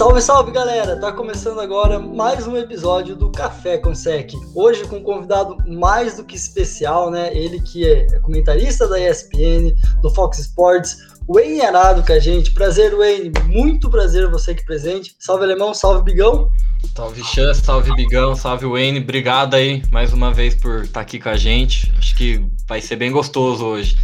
Salve, salve galera! Tá começando agora mais um episódio do Café com Sec. Hoje com um convidado mais do que especial, né? Ele que é comentarista da ESPN, do Fox Sports, Wayne Arado com a gente. Prazer, Wayne. Muito prazer você aqui presente. Salve, Alemão. Salve, Bigão. Salve, Chan. Salve, Bigão. Salve, Wayne. Obrigado aí mais uma vez por estar aqui com a gente. Acho que vai ser bem gostoso hoje.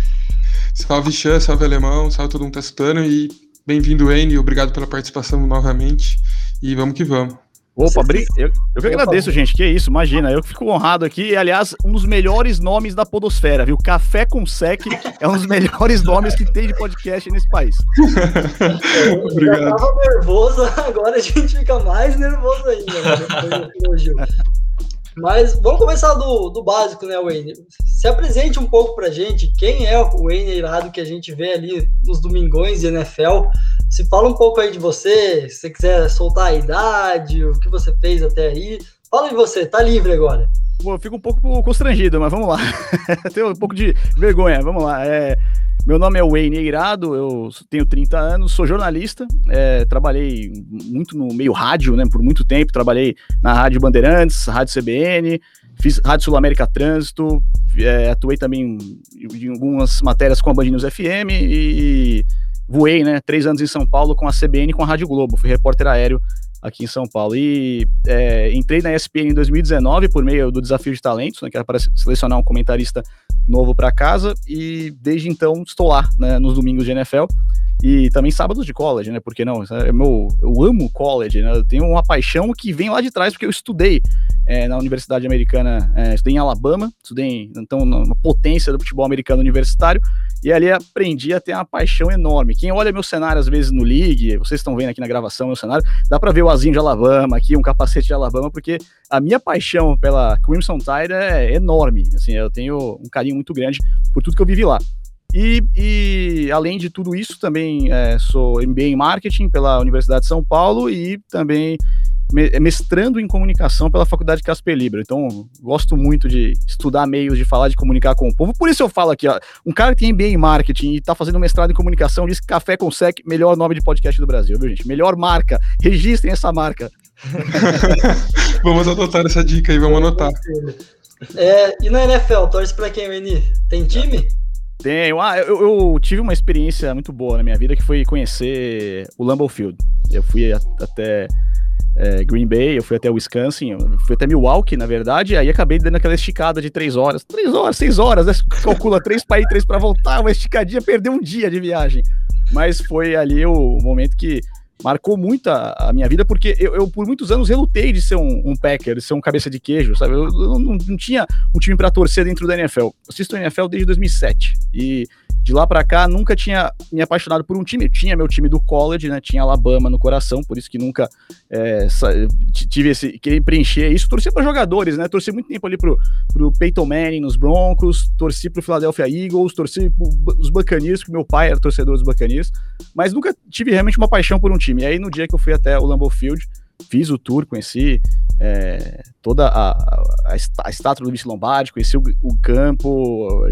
Salve, Chan. Salve, Alemão. Salve todo mundo tá escutando. E bem-vindo, Wayne. Obrigado pela participação novamente. E vamos que vamos. Opa, eu, eu que agradeço, gente. Que isso, imagina. Eu fico honrado aqui. E, aliás, um dos melhores nomes da Podosfera, viu? Café com Sec é um dos melhores nomes que tem de podcast nesse país. Obrigado. Eu tava nervoso, agora a gente fica mais nervoso ainda. Né? Mas vamos começar do, do básico, né, Wayne? Se apresente um pouco pra gente quem é o Wayne Irado que a gente vê ali nos domingões de NFL. Se fala um pouco aí de você, se você quiser soltar a idade, o que você fez até aí. Fala de você, tá livre agora. eu fico um pouco constrangido, mas vamos lá. Tenho um pouco de vergonha, vamos lá. É, meu nome é Wayne Eirado, eu tenho 30 anos, sou jornalista, é, trabalhei muito no meio rádio, né, por muito tempo, trabalhei na Rádio Bandeirantes, Rádio CBN, fiz Rádio Sul América Trânsito, é, atuei também em, algumas matérias com a Band News FM e voei, né, três anos em São Paulo com a CBN e com a Rádio Globo, fui repórter aéreo aqui em São Paulo. E é, entrei na ESPN em 2019 por meio do desafio de talentos, né, que era para selecionar um comentarista novo para casa, e desde então estou lá né, nos domingos de NFL e também sábados de college, né? Porque não? É meu, eu amo college, né? Eu tenho uma paixão que vem lá de trás, porque eu estudei é, na Universidade Americana, é, estudei em Alabama, estudei então uma potência do futebol americano universitário, e ali aprendi a ter uma paixão enorme. Quem olha meu cenário às vezes no League, vocês estão vendo aqui na gravação meu cenário, dá para ver o azinho de Alabama aqui, um capacete de Alabama, porque a minha paixão pela Crimson Tide é enorme. Assim, eu tenho um carinho muito grande por tudo que eu vivi lá. E, e, além de tudo isso, também é, sou MBA em Marketing pela Universidade de São Paulo e também mestrando em comunicação pela Faculdade Casper Libra. Então, gosto muito de estudar meios de falar, de comunicar com o povo. Por isso eu falo aqui, ó, um cara que tem MBA em marketing e está fazendo mestrado em comunicação diz que Café com Sec, melhor nome de podcast do Brasil, viu, gente? Melhor marca. Registrem essa marca. vamos adotar essa dica aí, vamos anotar. É, e na NFL, torce para quem, Meni? Tem time? Tenho. Ah, eu, eu, tive uma experiência muito boa na minha vida que foi conhecer o Lambeau Field. Eu fui a, até é, Green Bay, eu fui até Wisconsin, eu fui até Milwaukee, na verdade, aí acabei dando aquela esticada de três horas. Três horas, seis horas, né? Calcula três para ir, três para voltar, uma esticadinha, perdeu um dia de viagem. Mas foi ali o momento que marcou muito a, a, minha vida, porque eu, eu, por muitos anos relutei de ser um, um Packer, de ser um cabeça de queijo, sabe? Eu, eu não, não, tinha um time para torcer dentro da NFL. Eu assisto a NFL desde 2007 e de lá para cá nunca tinha me apaixonado por um time. Tinha meu time do college, né? Tinha Alabama no coração, por isso que nunca é, tive esse querer preencher isso. Torci para jogadores, né? Torci muito tempo ali pro, pro Peyton Manning nos Broncos, torci pro Philadelphia Eagles, torci os Buccaneers, que meu pai era torcedor dos Buccaneers, mas nunca tive realmente uma paixão por um time. E aí no dia que eu fui até o Lambeau Field, fiz o tour, conheci é, toda a, a, a, estátua do Vince Lombardi, conheci o, o, campo,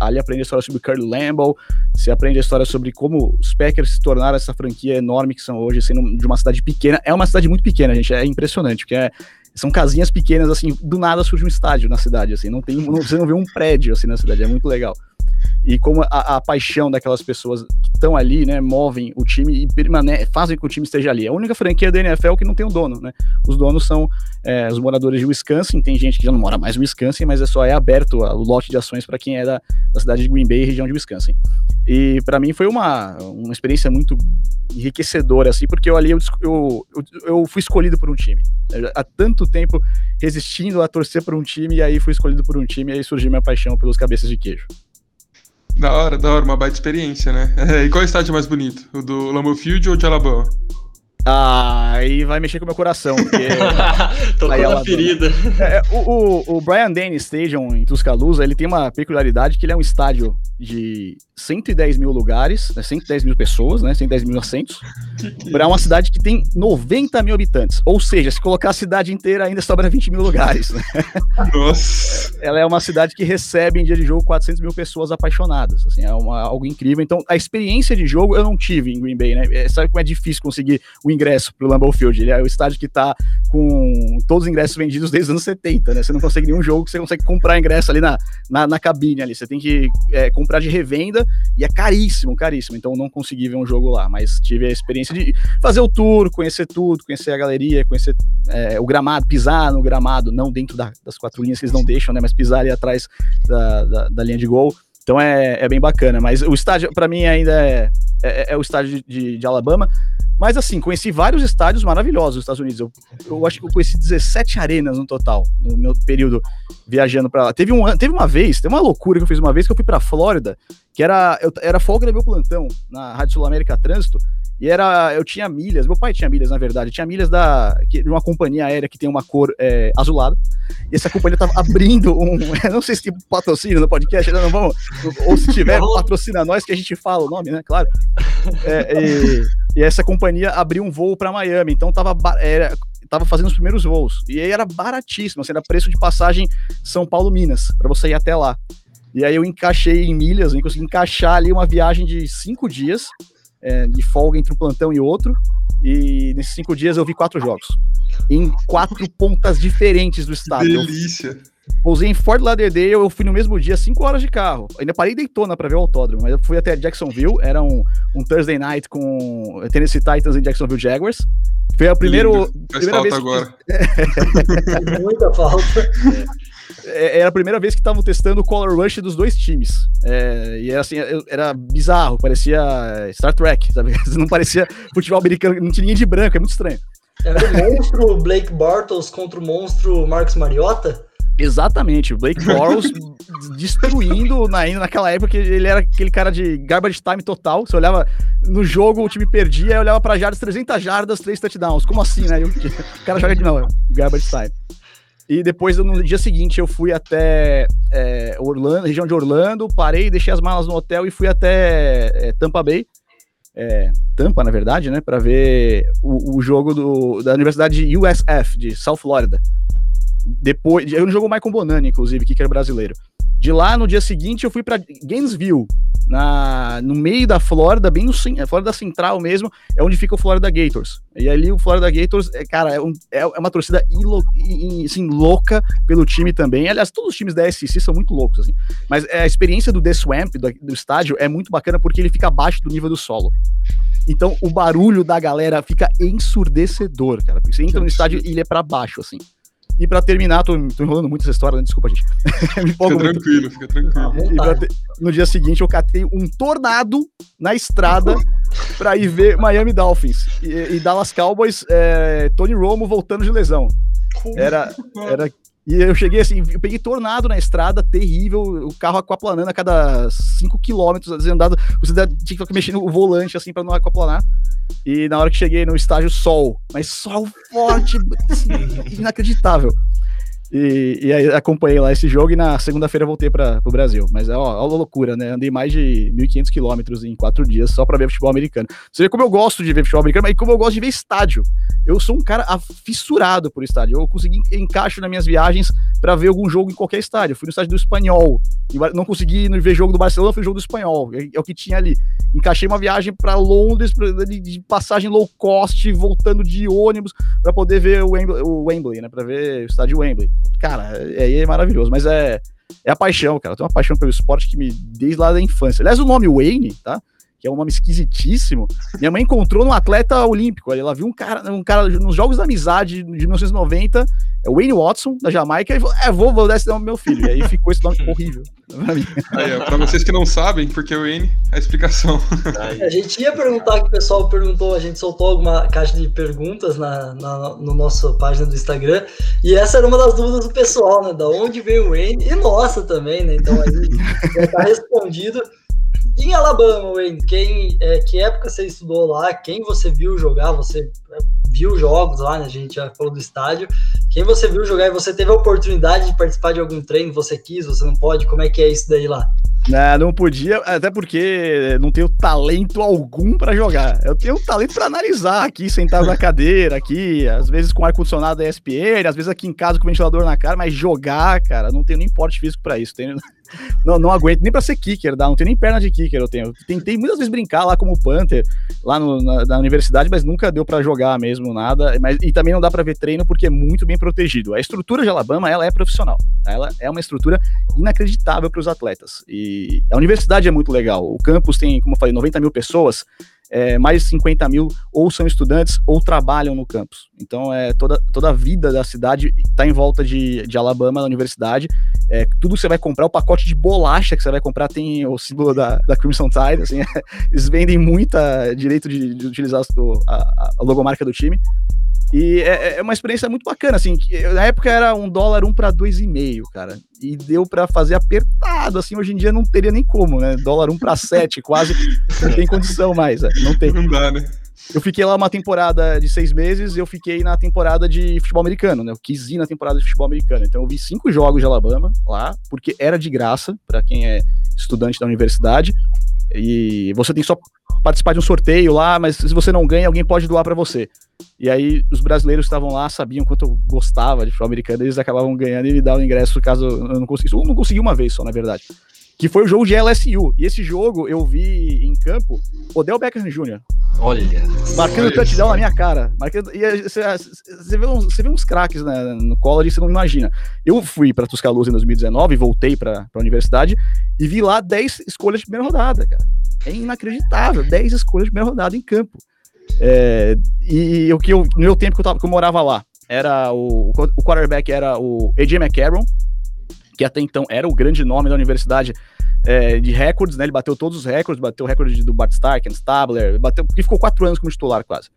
ali aprende a história sobre o Curly Lambeau, você aprende a história sobre como os Packers se tornaram essa franquia enorme que são hoje, sendo de uma cidade pequena, é uma cidade muito pequena, gente, é impressionante, porque é, são casinhas pequenas, assim, do nada surge um estádio na cidade, assim, não tem, não, você não vê um prédio, assim, na cidade, é muito legal e como a, a, paixão daquelas pessoas que estão ali, né, movem o time e permane fazem com que o time esteja ali. É a única franquia da NFL que não tem um dono, né? Os donos são é, os moradores de Wisconsin, tem gente que já não mora mais em Wisconsin, mas é só é aberto o lote de ações para quem é da, da, cidade de Green Bay, região de Wisconsin. E para mim foi uma, uma experiência muito enriquecedora, assim, porque eu ali eu, eu, eu, fui escolhido por um time. Há tanto tempo resistindo a torcer por um time, e aí fui escolhido por um time, e aí surgiu minha paixão pelos cabeças de queijo. Da hora, da hora, uma baita experiência, né? e qual é o estádio mais bonito? O do Lambeau Field ou o de Alabama? Ah, aí vai mexer com o meu coração. Porque... Tocou na ferida. É, o, o, o, Brian Denny Stadium em Tuscaloosa, ele tem uma peculiaridade que ele é um estádio de 110 mil lugares, né, 110 mil pessoas, né, 110 mil assentos, para uma cidade que tem 90 mil habitantes. Ou seja, se colocar a cidade inteira, ainda sobra 20 mil lugares. Né? Nossa! Ela é uma cidade que recebe em dia de jogo 400 mil pessoas apaixonadas. Assim, é uma, algo incrível. Então, a experiência de jogo eu não tive em Green Bay, né? É, sabe como é difícil conseguir o ingresso para o Lambeau Field? Ele é o estádio que está com todos os ingressos vendidos desde os anos 70, né? Você não consegue nenhum jogo que você consegue comprar ingresso ali na, na, na cabine ali. Você tem que é, comprar de revenda e é caríssimo, caríssimo. Então não consegui ver um jogo lá, mas tive a experiência de fazer o tour, conhecer tudo, conhecer a galeria, conhecer é, o gramado, pisar no gramado, não dentro da, das quatro linhas que eles não deixam, né? Mas pisar ali atrás da, da, da linha de gol. Então é, é bem bacana. Mas o estádio, para mim, ainda é, é, é, o estádio de, de Alabama. Mas assim, conheci vários estádios maravilhosos nos Estados Unidos. Eu, eu acho que eu conheci 17 arenas no total, no meu período viajando para lá. Teve, um, teve uma vez, tem uma loucura que eu fiz uma vez que eu fui para Flórida, que era, eu, era folga do meu plantão na Rádio Sul América Trânsito, e era, eu tinha milhas, meu pai tinha milhas, na verdade, tinha milhas da, de uma companhia aérea que tem uma cor é, azulada, e essa companhia tava abrindo um, não sei se tem patrocínio no podcast, não, vamos, ou se tiver, patrocina nós que a gente fala o nome, né, claro. É, e, e, essa companhia abriu um voo para Miami, então tava, era, tava fazendo os primeiros voos, e aí era baratíssimo, assim, era preço de passagem São Paulo-Minas, para você ir até lá. E aí eu encaixei em milhas, eu consegui encaixar ali uma viagem de cinco dias, é, de folga entre um plantão e outro. E nesses cinco dias eu vi quatro jogos. Em quatro pontas diferentes do estado. Delícia. Pousei em Fort Lauderdale, eu fui no mesmo dia, cinco horas de carro. Ainda parei em Daytona para ver o autódromo, mas eu fui até Jacksonville, era um, um Thursday night com Tennessee Titans e Jacksonville Jaguars. Foi a primeira, primeira vez agora. Muita falta. É. É, era a primeira vez que estavam testando o Color Rush dos dois times. É, e era assim, era bizarro, parecia Star Trek, sabe? Não parecia futebol americano, não tinha ninguém de branco, é muito estranho. Era o monstro Blake Bortles contra o monstro Marcos Mariota? Exatamente, o Blake Bortles destruindo na, naquela época que ele era aquele cara de garbage time total. Você olhava no jogo, o time perdia, olhava para jardas, 300 jardas, 3 touchdowns. Como assim, né? O cara joga de não, garbage time. E depois, no dia seguinte, eu fui até é, Orlando, região de Orlando, parei, deixei as malas no hotel e fui até é, Tampa Bay. É, Tampa, na verdade, né? Para ver o, o, jogo do, da Universidade USF, de South Florida. Depois, eu jogo mais com Bonani, inclusive, que era brasileiro. De lá, no dia seguinte, eu fui para Gainesville, na, no meio da Flórida, bem no é, Flórida Central mesmo, é onde fica o Florida Gators. E ali o Florida Gators, é, cara, é, um, é, é uma torcida ilo, assim, louca pelo time também. Aliás, todos os times da SEC são muito loucos, assim. Mas é, a experiência do The Swamp, do, do estádio, é muito bacana porque ele fica abaixo do nível do solo. Então o barulho da galera fica ensurdecedor, cara. Porque você entra no estádio e ele é pra baixo, assim. E para terminar, tô, tô, enrolando muito essa história, né? desculpa, gente. Me fica muito. tranquilo, fica tranquilo. Te... no dia seguinte, eu catei um tornado na estrada para ir ver Miami Dolphins e, e Dallas Cowboys, é, Tony Romo voltando de lesão. Era, era e eu cheguei assim, eu peguei tornado na estrada, terrível, o carro aquaplanando a cada 5 km, andado, você tinha que mexendo o volante assim para não aquaplanar. E na hora que cheguei no estágio, sol, mas sol forte, assim, inacreditável. E, e, aí acompanhei lá esse jogo e na segunda-feira voltei para o Brasil. Mas é uma loucura, né? Andei mais de 1.500 quilômetros em quatro dias só para ver futebol americano. Você vê como eu gosto de ver futebol americano, mas como eu gosto de ver estádio. Eu sou um cara fissurado por estádio. Eu consegui encaixo nas minhas viagens para ver algum jogo em qualquer estádio. Eu fui no estádio do Espanhol. Não consegui ver jogo do Barcelona, fui no jogo do Espanhol. É, é o que tinha ali. Encaixei uma viagem para Londres de passagem low cost, voltando de ônibus para poder ver o Wembley né? Para ver o estádio Wembley cara, é, é maravilhoso, mas é, é a paixão, cara. Eu tenho uma paixão pelo esporte que me desde lá da infância. Aliás, o nome Wayne, tá? Que é um nome esquisitíssimo. Minha mãe encontrou no atleta olímpico. Ela viu um cara, um cara nos Jogos da Amizade de 1990, é Wayne Watson, da Jamaica, e falou: É, vou, vou dar esse nome pro meu filho. E aí ficou esse nome horrível pra mim. Aí, pra vocês que não sabem, porque o Wayne, a explicação. A gente ia perguntar que o pessoal perguntou, a gente soltou alguma caixa de perguntas na, na no nossa página do Instagram, e essa era uma das dúvidas do pessoal, né? Da onde veio o Wayne, e nossa também, né? Então aí já tá respondido. Em Alabama, Wayne, quem, é, que época você estudou lá? Quem você viu jogar? Você viu jogos lá, né? A gente já falou do estádio. Quem você viu jogar e você teve a oportunidade de participar de algum treino? Você quis, você não pode? Como é que é isso daí lá? Não, não podia, até porque não tenho talento algum para jogar. Eu tenho talento para analisar aqui, sentado na cadeira, aqui, às vezes com ar-condicionado da ESPN, às vezes aqui em casa com ventilador na cara, mas jogar, cara, não tenho nem porte físico para isso. Tenho, não, não aguento nem para ser kicker, dá, não tenho nem perna de kicker. Eu tenho. Tentei muitas vezes brincar lá como Panther, lá no, na, na, universidade, mas nunca deu para jogar mesmo nada. Mas, e também não dá para ver treino porque é muito bem protegido. A estrutura de Alabama ela é profissional, tá? ela é uma estrutura inacreditável para os atletas. E a universidade é muito legal. O campus tem, como eu falei, 90 mil pessoas é, mais de 50 mil ou são estudantes ou trabalham no campus. Então, é, toda, toda a vida da cidade está em volta de, de Alabama, da universidade. É, tudo que você vai comprar, o pacote de bolacha que você vai comprar tem o símbolo da, da Crimson Tide. Assim, eles vendem muita direito de, de utilizar a, a logomarca do time. E é, é, uma experiência muito bacana, assim. Na época era um dólar um para dois e meio, cara. E deu para fazer apertado, assim. Hoje em dia não teria nem como, né? Dólar um para sete, quase não tem condição mais. Né? Não tem. Não dá, né? Eu fiquei lá uma temporada de seis meses e eu fiquei na temporada de futebol americano, né? Eu quis ir na temporada de futebol americano. Então eu vi cinco jogos de Alabama lá, porque era de graça para quem é estudante da universidade. E você tem só participar de um sorteio lá, mas se você não ganha, alguém pode doar para você. E aí os brasileiros que estavam lá sabiam quanto eu gostava de futebol americano, eles acabavam ganhando e me davam ingresso caso eu não conseguisse. Eu não consegui uma vez só, na verdade. Que foi o jogo de LSU. E esse jogo eu vi em campo Odell Beckham Jr. Olha. Marcando touchdown na minha cara. Marcando, e você, vê uns, você vê uns craques né, no college, você não imagina. Eu fui para Tuscaloosa em 2019, voltei para a universidade e vi lá 10 escolhas de primeira rodada, cara. É inacreditável. 10 escolhas de primeira rodada em campo. É, e o que eu, no meu tempo que eu, tava, que eu morava lá, era o, o quarterback era o AJ McCarron, que até então era o grande nome da universidade é, de recordes, né? Ele bateu todos os recordes, bateu o recorde do Bart Stark, Stabler, bateu, porque ficou quatro anos como titular quase.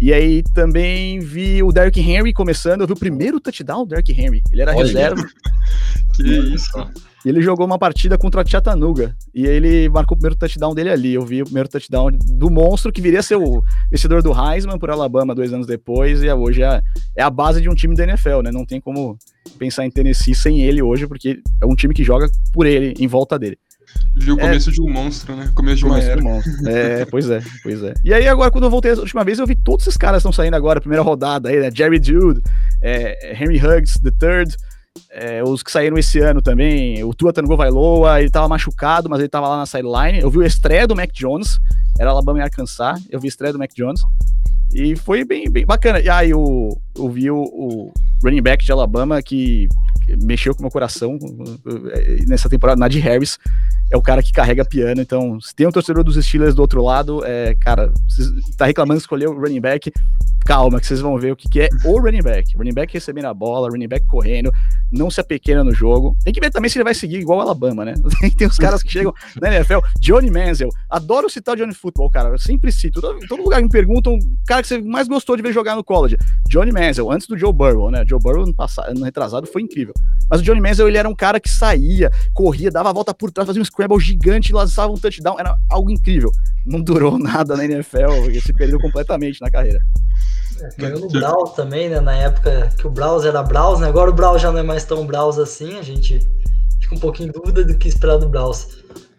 E aí também vi o Derrick Henry começando, eu vi o primeiro touchdown do Derrick Henry. Ele era Olha. reserva. que isso. E ele jogou uma partida contra a Chattanooga. E ele marcou o primeiro touchdown dele ali. Eu vi o primeiro touchdown do monstro, que viria a ser o vencedor do Heisman por Alabama dois anos depois. E hoje é, é a base de um time da NFL, né? Não tem como pensar em Tennessee sem ele hoje, porque é um time que joga por ele, em volta dele. Viu o é. começo é, de um monstro, né? Começo de uma começo era. monstro. É, pois é, pois é. E aí agora, quando eu voltei a última vez, eu vi todos esses caras estão saindo agora, primeira rodada aí, né? Jerry Jude, é, Henry Huggs, The Third, é, os que saíram esse ano também, o Tua Tango Vailoa, ele tava machucado, mas ele tava lá na sideline. Eu vi o estreia do Mac Jones, era Alabama e Arkansas, eu vi a estreia do Mac Jones. E foi bem, bem bacana. E aí eu, eu vi o, o running back de Alabama que mexeu com o meu coração nessa temporada, Nadir Harris é o cara que carrega piano, então se tem um torcedor dos Steelers do outro lado, é, cara, tá reclamando de escolher o running back, calma, que vocês vão ver o que, que é o running back. Running back recebendo a bola, running back correndo, não se apequena no jogo. Tem que ver também se ele vai seguir igual o Alabama, né? Tem os caras que chegam na NFL. Johnny Manziel, adoro citar Johnny Football, cara. Eu sempre cito. Todo, todo lugar me perguntam, cara que você mais gostou de ver jogar no college. Johnny Manziel, antes do Joe Burrow, né? Joe Burrow no, passado, no retrasado foi incrível. Mas o Johnny Manziel, ele era um cara que saía, corria, dava a volta por trás, fazia um scramble gigante, lançava um touchdown. Era algo incrível. Não durou nada na NFL, ele se perdeu completamente na carreira. Ganhou no Browns também, né? Na época que o Browns era Browns, né? Agora o Browns já não é mais tão Browns assim, a gente fica um pouquinho em dúvida do que esperar do Browns.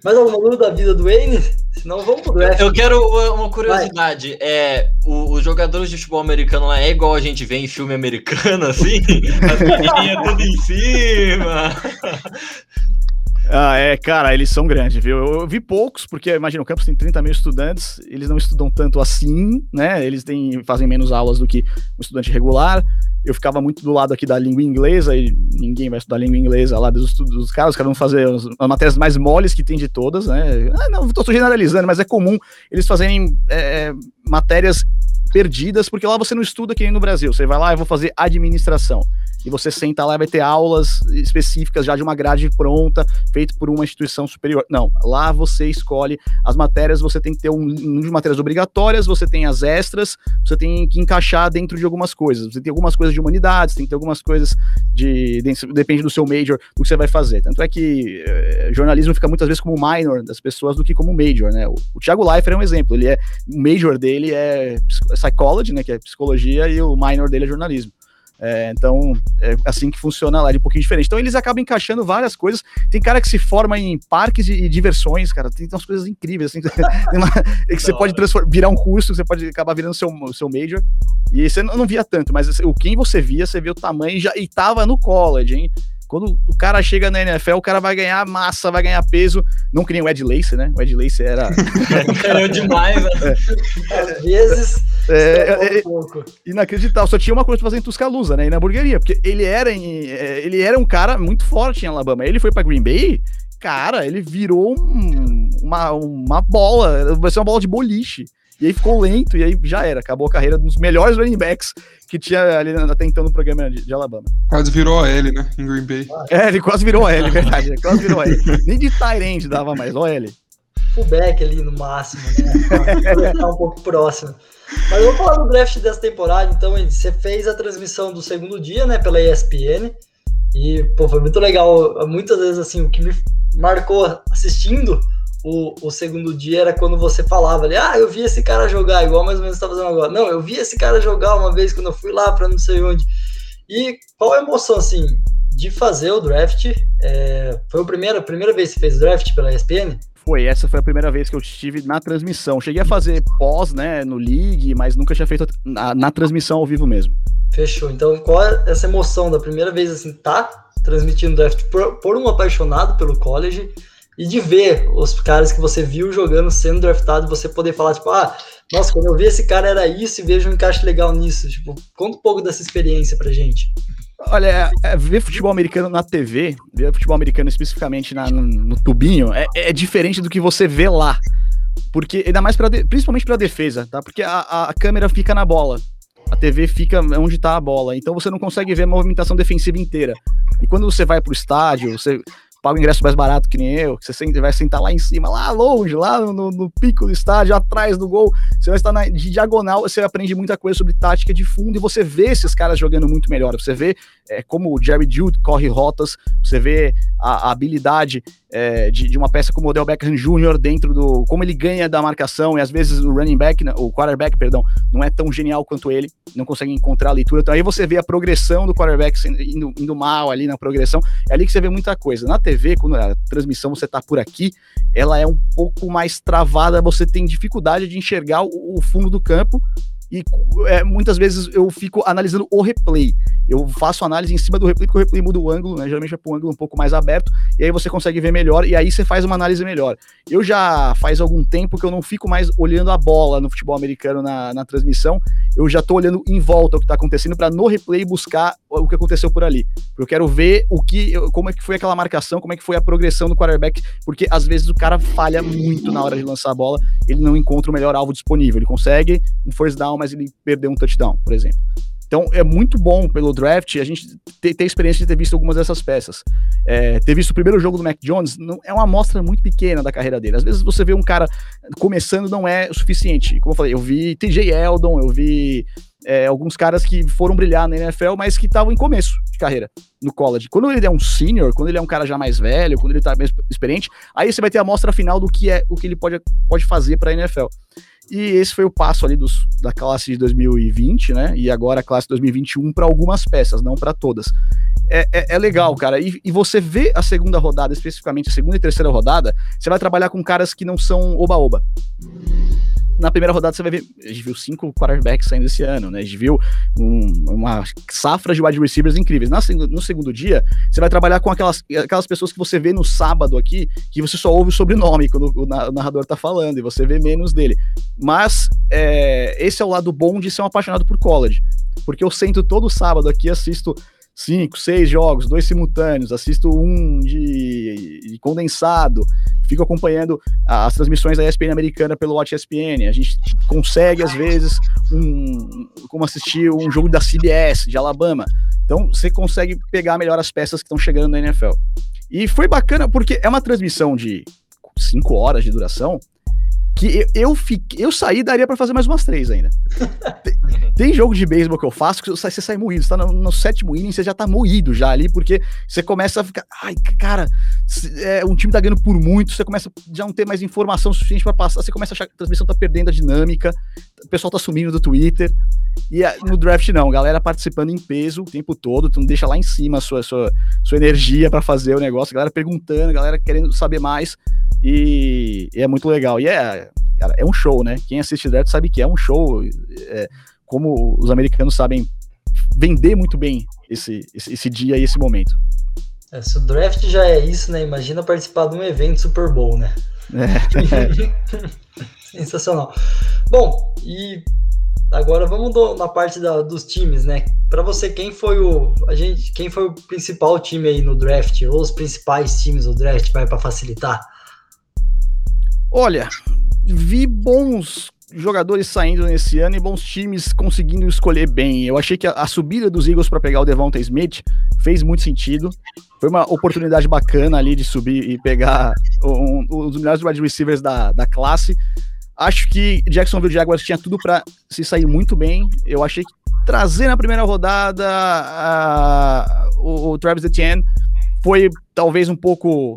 Mais alguma dúvida da vida do Wayne? Senão vamos pro draft. Eu quero uma curiosidade. Vai. É, os jogadores de futebol americano lá é igual a gente vê em filme americano, assim? As menininhas tudo em cima. Ah, é, cara, eles são grandes, viu? Eu, eu, vi poucos, porque imagina, o campus tem 30 mil estudantes, eles não estudam tanto assim, né? Eles têm, fazem menos aulas do que um estudante regular. Eu ficava muito do lado aqui da língua inglesa, e ninguém vai estudar língua inglesa lá dos, dos caras, os caras vão fazer as, as, matérias mais moles que tem de todas, né? Ah, não, tô generalizando, mas é comum eles fazerem é, matérias perdidas, porque lá você não estuda que nem no Brasil. Você vai lá, eu vou fazer administração e você senta lá e vai ter aulas específicas já de uma grade pronta, feito por uma instituição superior. Não, lá você escolhe as matérias, você tem que ter um, um de matérias obrigatórias, você tem as extras, você tem que encaixar dentro de algumas coisas. Você tem algumas coisas de humanidades, tem que ter algumas coisas de. depende do seu major, do que você vai fazer. Tanto é que eh, jornalismo fica muitas vezes como minor das pessoas do que como major, né? O, o Thiago Leifert é um exemplo, ele é. O major dele é psychology, né? Que é psicologia, e o minor dele é jornalismo. É, então, é assim que funciona lá, de um pouquinho diferente. Então, eles acabam encaixando várias coisas. Tem cara que se forma em parques e diversões, cara. Tem umas coisas incríveis, assim. uma, que você pode virar um curso, você pode acabar virando seu, seu major. E você não, não via tanto, mas assim, o quem você via, você via o tamanho e já e tava no college, hein? Quando o cara chega na NFL, o cara vai ganhar massa, vai ganhar peso. Não que nem o Ed Lace, né? O Ed Lace era. Ganhou demais, né? É. Às vezes. É, é, é, inacreditável. Só tinha uma coisa pra fazer em Tuscaloosa, né? E na hamburgueria. Porque ele era, em, é, ele era um cara muito forte em Alabama. Ele foi pra Green Bay, cara, ele virou um, uma, uma bola. Vai ser uma bola de boliche. E aí ficou lento, e aí já era. Acabou a carreira dos melhores running backs que tinha ali até então no programa de, de Alabama. Quase virou a L, né? Em Green Bay. É, ele quase virou a L, verdade. quase virou a L. Nem de Tyrande dava mais, ó L. Fullback ali no máximo, né? tá um pouco próximo. Mas vamos falar do draft dessa temporada, então, você fez a transmissão do segundo dia, né, pela ESPN, e, pô, foi muito legal. Muitas vezes, assim, o que me marcou assistindo o, o segundo dia era quando você falava ali, ah, eu vi esse cara jogar, igual mais ou menos você tá fazendo agora. Não, eu vi esse cara jogar uma vez quando eu fui lá para não sei onde. E qual a emoção, assim, de fazer o draft? É, foi a primeira, a primeira vez que você fez o draft pela ESPN? Foi, essa foi a primeira vez que eu estive na transmissão. Cheguei a fazer pós, né, no League, mas nunca tinha feito na, na transmissão ao vivo mesmo. Fechou. Então, qual é essa emoção da primeira vez, assim, tá transmitindo draft por, por um apaixonado pelo college? E de ver os caras que você viu jogando, sendo draftado, você poder falar, tipo, ah, nossa, quando eu vi esse cara era isso e vejo um encaixe legal nisso. Tipo, conta um pouco dessa experiência pra gente. Olha, é, é, ver futebol americano na TV, ver futebol americano especificamente na, no, no, tubinho, é, é, diferente do que você vê lá. Porque, ainda mais, pra de, principalmente pra defesa, tá? Porque a, a câmera fica na bola. A TV fica onde tá a bola. Então você não consegue ver a movimentação defensiva inteira. E quando você vai pro estádio, você paga o ingresso mais barato que nem eu, que você vai sentar lá em cima, lá longe, lá no, no pico do estádio, atrás do gol, você vai estar na, de diagonal, você aprende muita coisa sobre tática de fundo e você vê esses caras jogando muito melhor. Você vê é, como o Jerry Jude corre rotas, você vê a, a habilidade é, de, de, uma peça como o Odell Beckham Jr. dentro do. como ele ganha da marcação, e às vezes o running back, o quarterback, perdão, não é tão genial quanto ele, não consegue encontrar a leitura. Então aí você vê a progressão do quarterback indo, indo mal ali na progressão. É ali que você vê muita coisa. Na TV, quando a transmissão você tá por aqui, ela é um pouco mais travada, você tem dificuldade de enxergar o, o fundo do campo e é, muitas vezes eu fico analisando o replay. Eu faço análise em cima do replay, porque o replay muda o ângulo, né? Geralmente é para um ângulo um pouco mais aberto, e aí você consegue ver melhor, e aí você faz uma análise melhor. Eu já faz algum tempo que eu não fico mais olhando a bola no futebol americano na, na transmissão, eu já tô olhando em volta o que tá acontecendo para no replay buscar o que aconteceu por ali. Eu quero ver o que, como é que foi aquela marcação, como é que foi a progressão do quarterback, porque às vezes o cara falha muito na hora de lançar a bola, ele não encontra o melhor alvo disponível. Ele consegue um first down, mas ele perdeu um touchdown, por exemplo. Então é muito bom pelo draft a gente ter, ter experiência de ter visto algumas dessas peças. É, ter visto o primeiro jogo do Mac Jones não, é uma amostra muito pequena da carreira dele. Às vezes você vê um cara começando não é o suficiente. Como eu falei, eu vi TJ Eldon, eu vi é, alguns caras que foram brilhar na NFL, mas que estavam em começo de carreira no college. Quando ele é um senior, quando ele é um cara já mais velho, quando ele tá mais experiente, aí você vai ter a amostra final do que é o que ele pode, pode fazer para a NFL. E esse foi o passo ali dos, da classe de 2020, né? E agora a classe de 2021 para algumas peças, não para todas. É, é, é, legal, cara. E, e, você vê a segunda rodada, especificamente a segunda e terceira rodada, você vai trabalhar com caras que não são oba-oba na primeira rodada você vai ver, a gente viu cinco quarterbacks saindo esse ano, né? A gente viu um, uma safra de wide receivers incríveis. Na, no segundo dia, você vai trabalhar com aquelas, aquelas pessoas que você vê no sábado aqui, que você só ouve o sobrenome quando o, narrador tá falando, e você vê menos dele. Mas é, esse é o lado bom de ser um apaixonado por college. Porque eu sento todo sábado aqui, assisto cinco, seis jogos, dois simultâneos, assisto um de, de condensado, fico acompanhando as transmissões da ESPN americana pelo Watch ESPN. A gente consegue, às vezes, um, como assistir um jogo da CBS, de Alabama. Então, você consegue pegar melhor as peças que estão chegando na NFL. E foi bacana, porque é uma transmissão de cinco horas de duração, que eu, eu, fiquei, eu saí daria para fazer mais umas três ainda. Tem jogo de beisebol que eu faço que você sai moído, você tá no, no sétimo inning, você já tá moído já ali, porque você começa a ficar, ai, cara, é, um time tá ganhando por muito, você começa a já não ter mais informação suficiente para passar, você começa a achar que a transmissão tá perdendo a dinâmica, o pessoal tá sumindo do Twitter, e no draft não, galera participando em peso o tempo todo, então deixa lá em cima a sua, sua, sua energia para fazer o negócio, galera perguntando, galera querendo saber mais, e, e é muito legal, e é, cara, é um show, né? Quem assiste draft sabe que é um show, é, como os americanos sabem vender muito bem esse, esse, esse dia e esse momento. É, se o draft já é isso, né? Imagina participar de um evento Super Bowl, né? É. Sensacional. Bom, e agora vamos do, na parte da, dos times, né? Para você, quem foi o a gente, quem foi o principal time aí no draft ou os principais times do draft vai para facilitar? Olha, vi bons jogadores saindo nesse ano e bons times conseguindo escolher bem. Eu achei que a, a subida dos Eagles para pegar o Devonta Smith fez muito sentido. Foi uma oportunidade bacana ali de subir e pegar um, um, os melhores wide receivers da, da classe. Acho que Jacksonville Jaguars tinha tudo para se sair muito bem. Eu achei que trazer na primeira rodada o, o Travis Etienne foi talvez um pouco.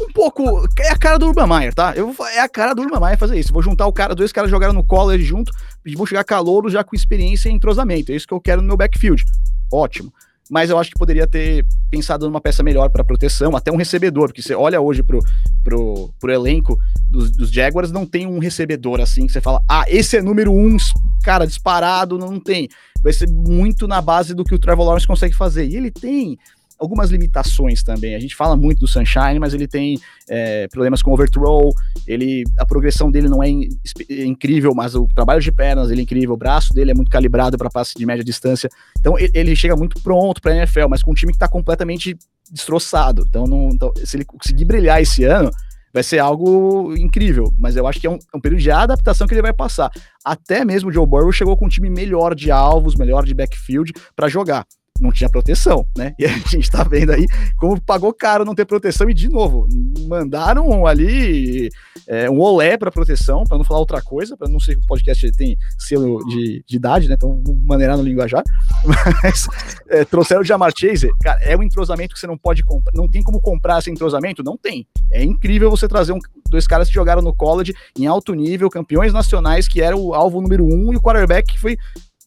Um pouco. É a cara do Urban Meyer, tá? Eu, é a cara do Urban Meyer fazer isso. Vou juntar o cara, dois caras jogaram no college junto, e vão chegar calouros já com experiência em entrosamento. É isso que eu quero no meu backfield. Ótimo. Mas eu acho que poderia ter pensado numa peça melhor para proteção, até um recebedor, porque você olha hoje pro, pro, pro elenco dos, dos Jaguars, não tem um recebedor assim que você fala, ah, esse é número um, cara, disparado, não tem. Vai ser muito na base do que o Trevor Lawrence consegue fazer. E ele tem algumas limitações também. A gente fala muito do Sunshine, mas ele tem é, problemas com overthrow, ele, a progressão dele não é, in, é, incrível, mas o trabalho de pernas dele é incrível, o braço dele é muito calibrado para passe de média distância. Então ele, ele chega muito pronto para a NFL, mas com um time que está completamente destroçado. Então, não, então, se ele conseguir brilhar esse ano, vai ser algo incrível, mas eu acho que é um, é um, período de adaptação que ele vai passar. Até mesmo o Joe Burrow chegou com um time melhor de alvos, melhor de backfield para jogar não tinha proteção, né? E a gente tá vendo aí como pagou caro não ter proteção e, de novo, mandaram ali é, um olé para proteção, para não falar outra coisa, para não ser que o podcast tem selo de, de idade, né? Então, maneirar no linguajar. Mas é, trouxeram o Jamar Chase, cara, é um entrosamento que você não pode comprar, não tem como comprar esse entrosamento? Não tem. É incrível você trazer um, dois caras que jogaram no college em alto nível, campeões nacionais, que era o alvo número um, e o quarterback que foi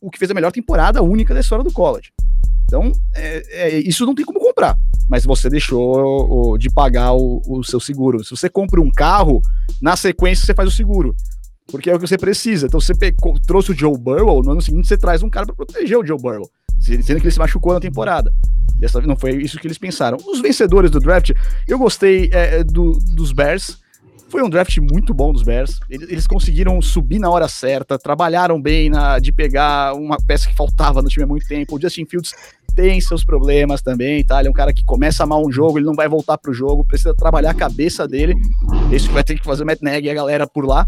o que fez a melhor temporada única da história do college. Então, é, é, isso não tem como comprar. Mas você deixou o, de pagar o, o, seu seguro. Se você compra um carro, na sequência você faz o seguro. Porque é o que você precisa. Então, você pegou, trouxe o Joe Burrow, no ano seguinte você traz um cara para proteger o Joe Burrow. Sendo que ele se machucou na temporada. Dessa não foi isso que eles pensaram. Os vencedores do draft, eu gostei é, do, dos Bears. Foi um draft muito bom dos Bears. Eles, conseguiram subir na hora certa, trabalharam bem na, de pegar uma peça que faltava no time há muito tempo. O Justin Fields tem seus problemas também, tá? Ele é um cara que começa mal um jogo, ele não vai voltar pro jogo, precisa trabalhar a cabeça dele. Isso vai ter que fazer o Matt Nagy e a galera por lá.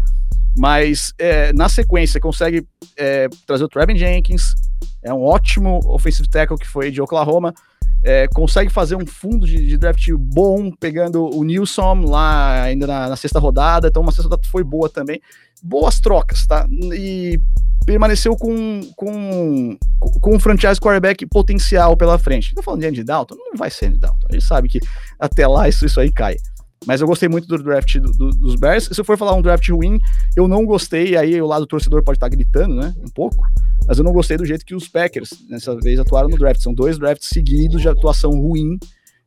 Mas é, na sequência consegue é, trazer o Trevin Jenkins, é um ótimo offensive tackle que foi de Oklahoma. É, consegue fazer um fundo de, de, draft bom, pegando o Nilson lá ainda na, na, sexta rodada, então uma sexta rodada foi boa também. Boas trocas, tá? E permaneceu com, com, com um franchise quarterback potencial pela frente. Tô falando de Andy Dalton? Não vai ser Andy Dalton. Ele sabe que até lá isso, isso aí cai. Mas eu gostei muito do draft do, do, dos Bears. Se eu for falar um draft ruim, eu não gostei. Aí o lado do torcedor pode estar gritando, né? Um pouco. Mas eu não gostei do jeito que os Packers, dessa vez, atuaram no draft. São dois drafts seguidos de atuação ruim,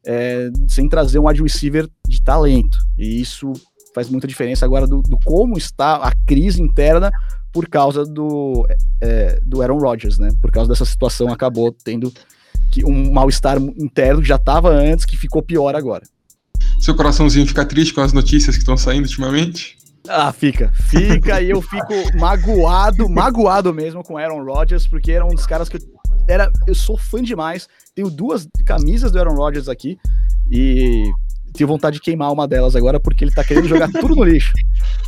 é, sem trazer um wide receiver de talento. E isso faz muita diferença agora do, do como está a crise interna por causa do, é, do Aaron Rodgers, né? Por causa dessa situação, acabou tendo que um mal-estar interno que já estava antes, que ficou pior agora. Seu coraçãozinho fica triste com as notícias que estão saindo ultimamente? Ah, fica. Fica e eu fico magoado, magoado mesmo com Aaron Rodgers, porque era um dos caras que eu, era, eu sou fã demais. Tenho duas camisas do Aaron Rodgers aqui e tenho vontade de queimar uma delas agora porque ele tá querendo jogar tudo no lixo.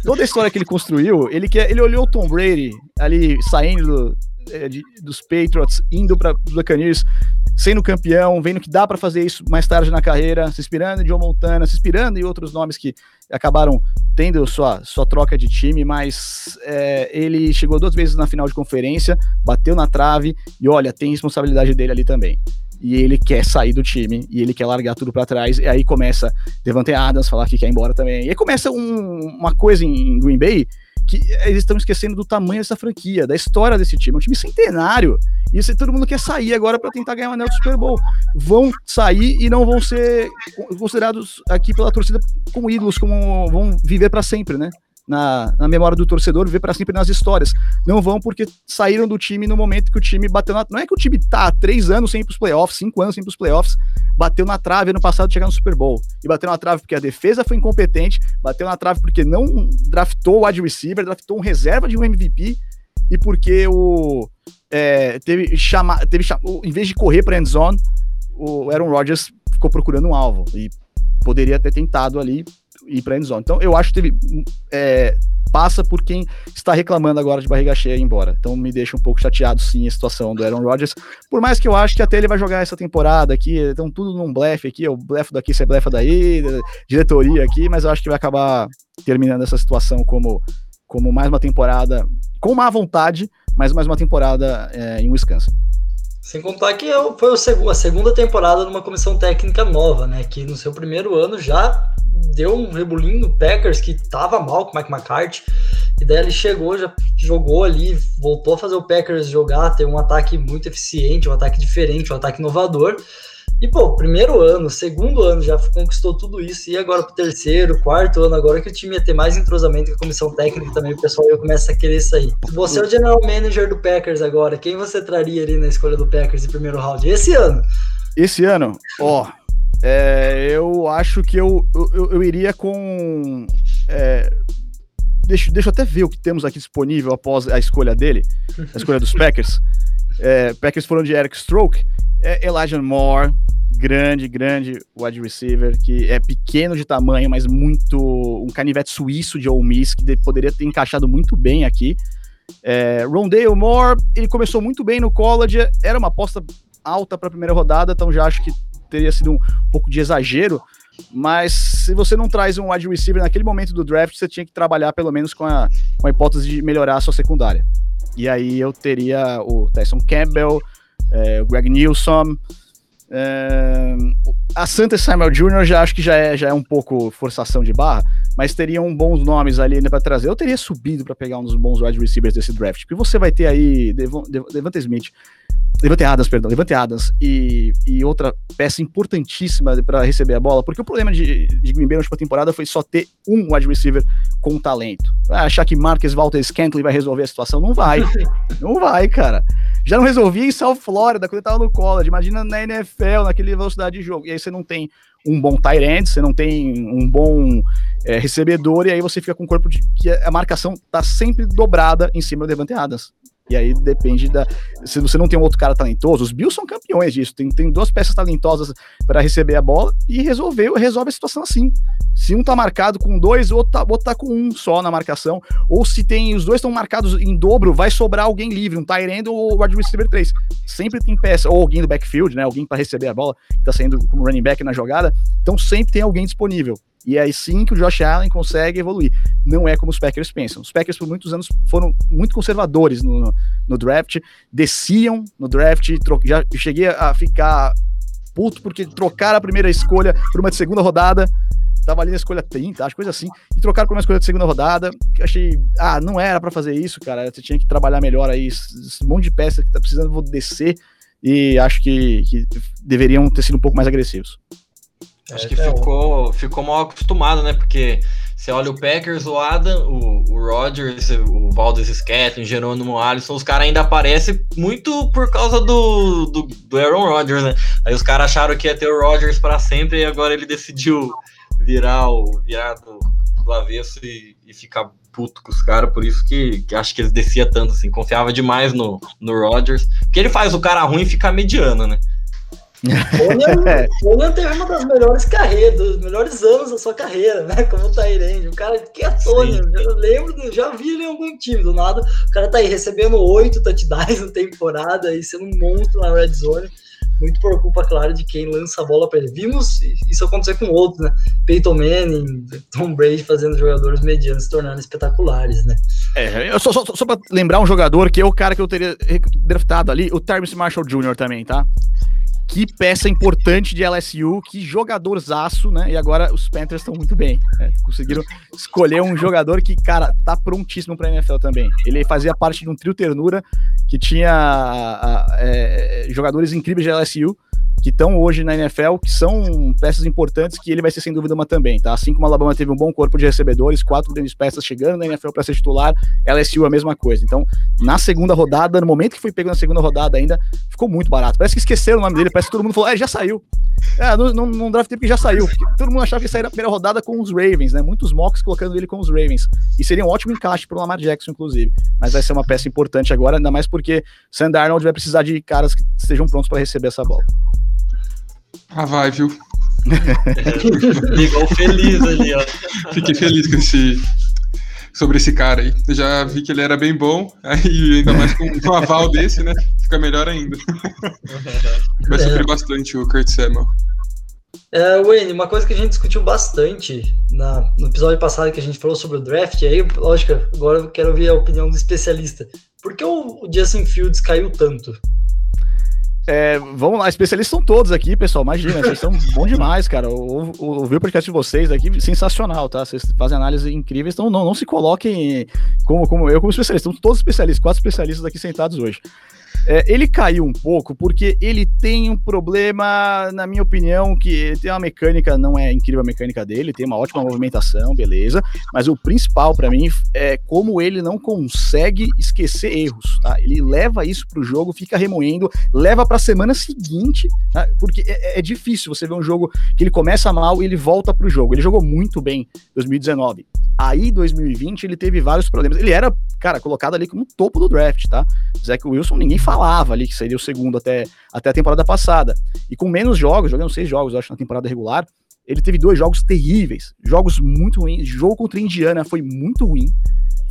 Toda a história que ele construiu, ele quer, ele olhou o Tom Brady ali saindo do, é, de, dos Patriots, indo para os Buccaneers, sendo campeão, vendo que dá para fazer isso mais tarde na carreira, se inspirando em Joe Montana, se inspirando em outros nomes que acabaram tendo sua, sua troca de time, mas é, ele chegou duas vezes na final de conferência, bateu na trave e olha, tem responsabilidade dele ali também. E ele quer sair do time e ele quer largar tudo para trás. E aí começa Devante Adams falar que quer ir embora também. E aí começa um, uma coisa em Green Bay que eles estão esquecendo do tamanho dessa franquia, da história desse time. É um time centenário. E todo mundo quer sair agora para tentar ganhar o anel do Super Bowl. Vão sair e não vão ser considerados aqui pela torcida como ídolos, como vão viver para sempre, né? Na, na memória do torcedor, ver para sempre nas histórias. Não vão porque saíram do time no momento que o time bateu na. Não é que o time tá há três anos sem ir pros playoffs, cinco anos sem ir pros playoffs, bateu na trave ano passado chegar no Super Bowl. E bateu na trave porque a defesa foi incompetente, bateu na trave porque não draftou o wide receiver, draftou um reserva de um MVP e porque o. É, teve chamar, teve em vez de correr para end zone, o Aaron Rodgers ficou procurando um alvo e poderia ter tentado ali ir para endzone. Então eu acho que teve é, passa por quem está reclamando agora de barriga cheia ir embora. Então me deixa um pouco chateado sim a situação do Aaron Rodgers. Por mais que eu acho que até ele vai jogar essa temporada aqui, então tudo num blefe aqui, o blefe daqui, você blefa daí, diretoria aqui, mas eu acho que vai acabar terminando essa situação como como mais uma temporada com má vontade, mas mais uma temporada é, em Wisconsin. Sem contar que foi a segunda temporada numa comissão técnica nova, né? Que no seu primeiro ano já deu um rebulinho no Packers que tava mal com o Mike McCarthy. E daí ele chegou, já jogou ali, voltou a fazer o Packers jogar, ter um ataque muito eficiente, um ataque diferente, um ataque inovador. E, pô, primeiro ano, segundo ano já conquistou tudo isso, e agora pro terceiro, quarto ano, agora que o time ia ter mais entrosamento com a comissão técnica também, o pessoal já começa a querer sair. Você é o general manager do Packers agora, quem você traria ali na escolha do Packers em primeiro round? Esse ano? Esse ano? Ó, é, eu acho que eu, eu, eu iria com. É, deixa, deixa eu até ver o que temos aqui disponível após a escolha dele, a escolha dos Packers. É, Packers foram de Eric Stroke, é Elijah Moore, grande, grande wide receiver, que é pequeno de tamanho, mas muito. um canivete suíço de Ole Miss, que poderia ter encaixado muito bem aqui. É, Rondale Moore, ele começou muito bem no college, era uma aposta alta para a primeira rodada, então já acho que teria sido um, pouco de exagero, mas se você não traz um wide receiver naquele momento do draft, você tinha que trabalhar pelo menos com a, com a hipótese de melhorar a sua secundária. E aí eu teria o Tyson Campbell, é, o Greg Nilsson, é, a Santa Samuel Jr. já acho que já é, já é um pouco forçação de barra, mas teriam bons nomes ali para trazer. Eu teria subido para pegar um dos bons wide receivers desse draft, porque você vai ter aí Devonta Smith, Levante Adams, perdão, Levante Adams e, e outra peça importantíssima para receber a bola, porque o problema de, de Green Bay na última temporada foi só ter um wide receiver com talento. achar que Marcus Walter Scantling vai resolver a situação? Não vai. não vai, cara. Já não resolvia em South Florida, quando ele tava no college. Imagina na NFL, naquele velocidade de jogo. E aí você não tem um bom tight end, você não tem um bom é, recebedor, e aí você fica com um corpo de que a marcação tá sempre dobrada em cima do Devante Adams. E aí depende da. Se você não tem um outro cara talentoso, os Bills são campeões disso. Tem, tem duas peças talentosas para receber a bola e resolver, resolve a situação assim. Se um tá marcado com dois, o outro tá, outro tá com um só na marcação. Ou se tem os dois estão marcados em dobro, vai sobrar alguém livre, um Tyrande ou o wide receiver 3. Sempre tem peça, ou alguém do backfield, né? Alguém para receber a bola, que tá saindo como running back na jogada. Então sempre tem alguém disponível. E é aí sim que o Josh Allen consegue evoluir. Não é como os Packers pensam. Os Packers, por muitos anos, foram muito conservadores no, no, draft, desciam no draft, já cheguei a ficar puto porque trocaram a primeira escolha por uma de segunda rodada. Tava ali na escolha 30, acho coisa assim, e trocaram por uma escolha de segunda rodada. Achei, ah, não era para fazer isso, cara. Você tinha que trabalhar melhor aí. Esse monte de peça que tá precisando, vou descer. E acho que, que deveriam ter sido um pouco mais agressivos. Acho que é, ficou, ficou mal acostumado, né? Porque você olha o Packers, o Adam, o, o Rodgers, o Valdez Scantling, Jerônimo Alisson, os caras ainda aparecem muito por causa do, do, do Aaron Rodgers, né? Aí os caras acharam que ia ter o Rodgers para sempre e agora ele decidiu virar o virar do, do avesso e, e ficar puto com os caras, por isso que, que acho que eles descia tanto, assim, confiava demais no, no Rodgers, porque ele faz o cara ruim ficar mediano, né? Conan teve uma das melhores carreiras, dos melhores anos da sua carreira, né? Como Tyrande. O cara que é Tony, eu lembro, já vi ele em algum time, do nada. O cara tá aí recebendo oito touchdowns na temporada e sendo um monstro na red zone. muito por culpa, claro, de quem lança a bola para ele. Vimos isso acontecer com outros, né? Peyton Manning, Tom Brady fazendo jogadores medianos se tornando espetaculares, né? É, só, só, só para lembrar um jogador que é o cara que eu teria draftado ali, o Terrence Marshall Jr. também, tá? Que peça importante de LSU, que jogadorzaço, né? E agora os Panthers estão muito bem. Né? Conseguiram escolher um jogador que, cara, tá prontíssimo pra NFL também. Ele fazia parte de um trio ternura que tinha a, a, é, jogadores incríveis de LSU que estão hoje na NFL, que são peças importantes, que ele vai ser sem dúvida uma também, tá? Assim como a Alabama teve um bom corpo de recebedores, quatro grandes peças chegando na NFL para ser titular, LSU a mesma coisa. Então, na segunda rodada, no momento que foi pego na segunda rodada ainda, ficou muito barato. Parece que esqueceram o nome dele, parece que todo mundo falou, é, já saiu. É, não, não, não draft porque já saiu. Todo mundo achava que sairia na primeira rodada com os Ravens, né? Muitos mocks colocando ele com os Ravens. E seria um ótimo encaixe para o Lamar Jackson, inclusive. Mas vai ser uma peça importante agora, ainda mais porque Sam Darnold vai precisar de caras que estejam prontos para receber essa bola. Ah, vai, viu? Ligou feliz ali, ó. Fiquei feliz com esse, sobre esse cara aí. Eu já vi que ele era bem bom, aí ainda mais com um aval desse, né? Fica melhor ainda. Vai sofrer é. bastante o Kurt Samuel. É, Wayne, uma coisa que a gente discutiu bastante na, no episódio passado que a gente falou sobre o draft, e aí, lógico, agora eu quero ouvir a opinião do especialista. Por que o, o Justin Fields caiu tanto? É, vamos lá, especialistas são todos aqui, pessoal. Imagina, vocês são bom demais, cara. Ouvir o podcast de vocês aqui, sensacional, tá? Vocês fazem análises incríveis, então não, não se coloquem como, como eu, como especialista. Estão todos especialistas, quatro especialistas aqui sentados hoje. É, ele caiu um pouco porque ele tem um problema, na minha opinião, que tem uma mecânica, não é incrível a mecânica dele, tem uma ótima movimentação, beleza, mas o principal para mim é como ele não consegue esquecer erros, tá? Ele leva isso pro jogo, fica remoendo, leva pra semana seguinte, tá? porque é, é, difícil você ver um jogo que ele começa mal e ele volta pro jogo. Ele jogou muito bem em 2019. Aí, 2020, ele teve vários problemas. Ele era, cara, colocado ali como topo do draft, tá? Zach Wilson, ninguém falava ali que seria o segundo até, até a temporada passada. E com menos jogos, jogando seis jogos, acho, na temporada regular, ele teve dois jogos terríveis, jogos muito ruins. Jogo contra a Indiana foi muito ruim.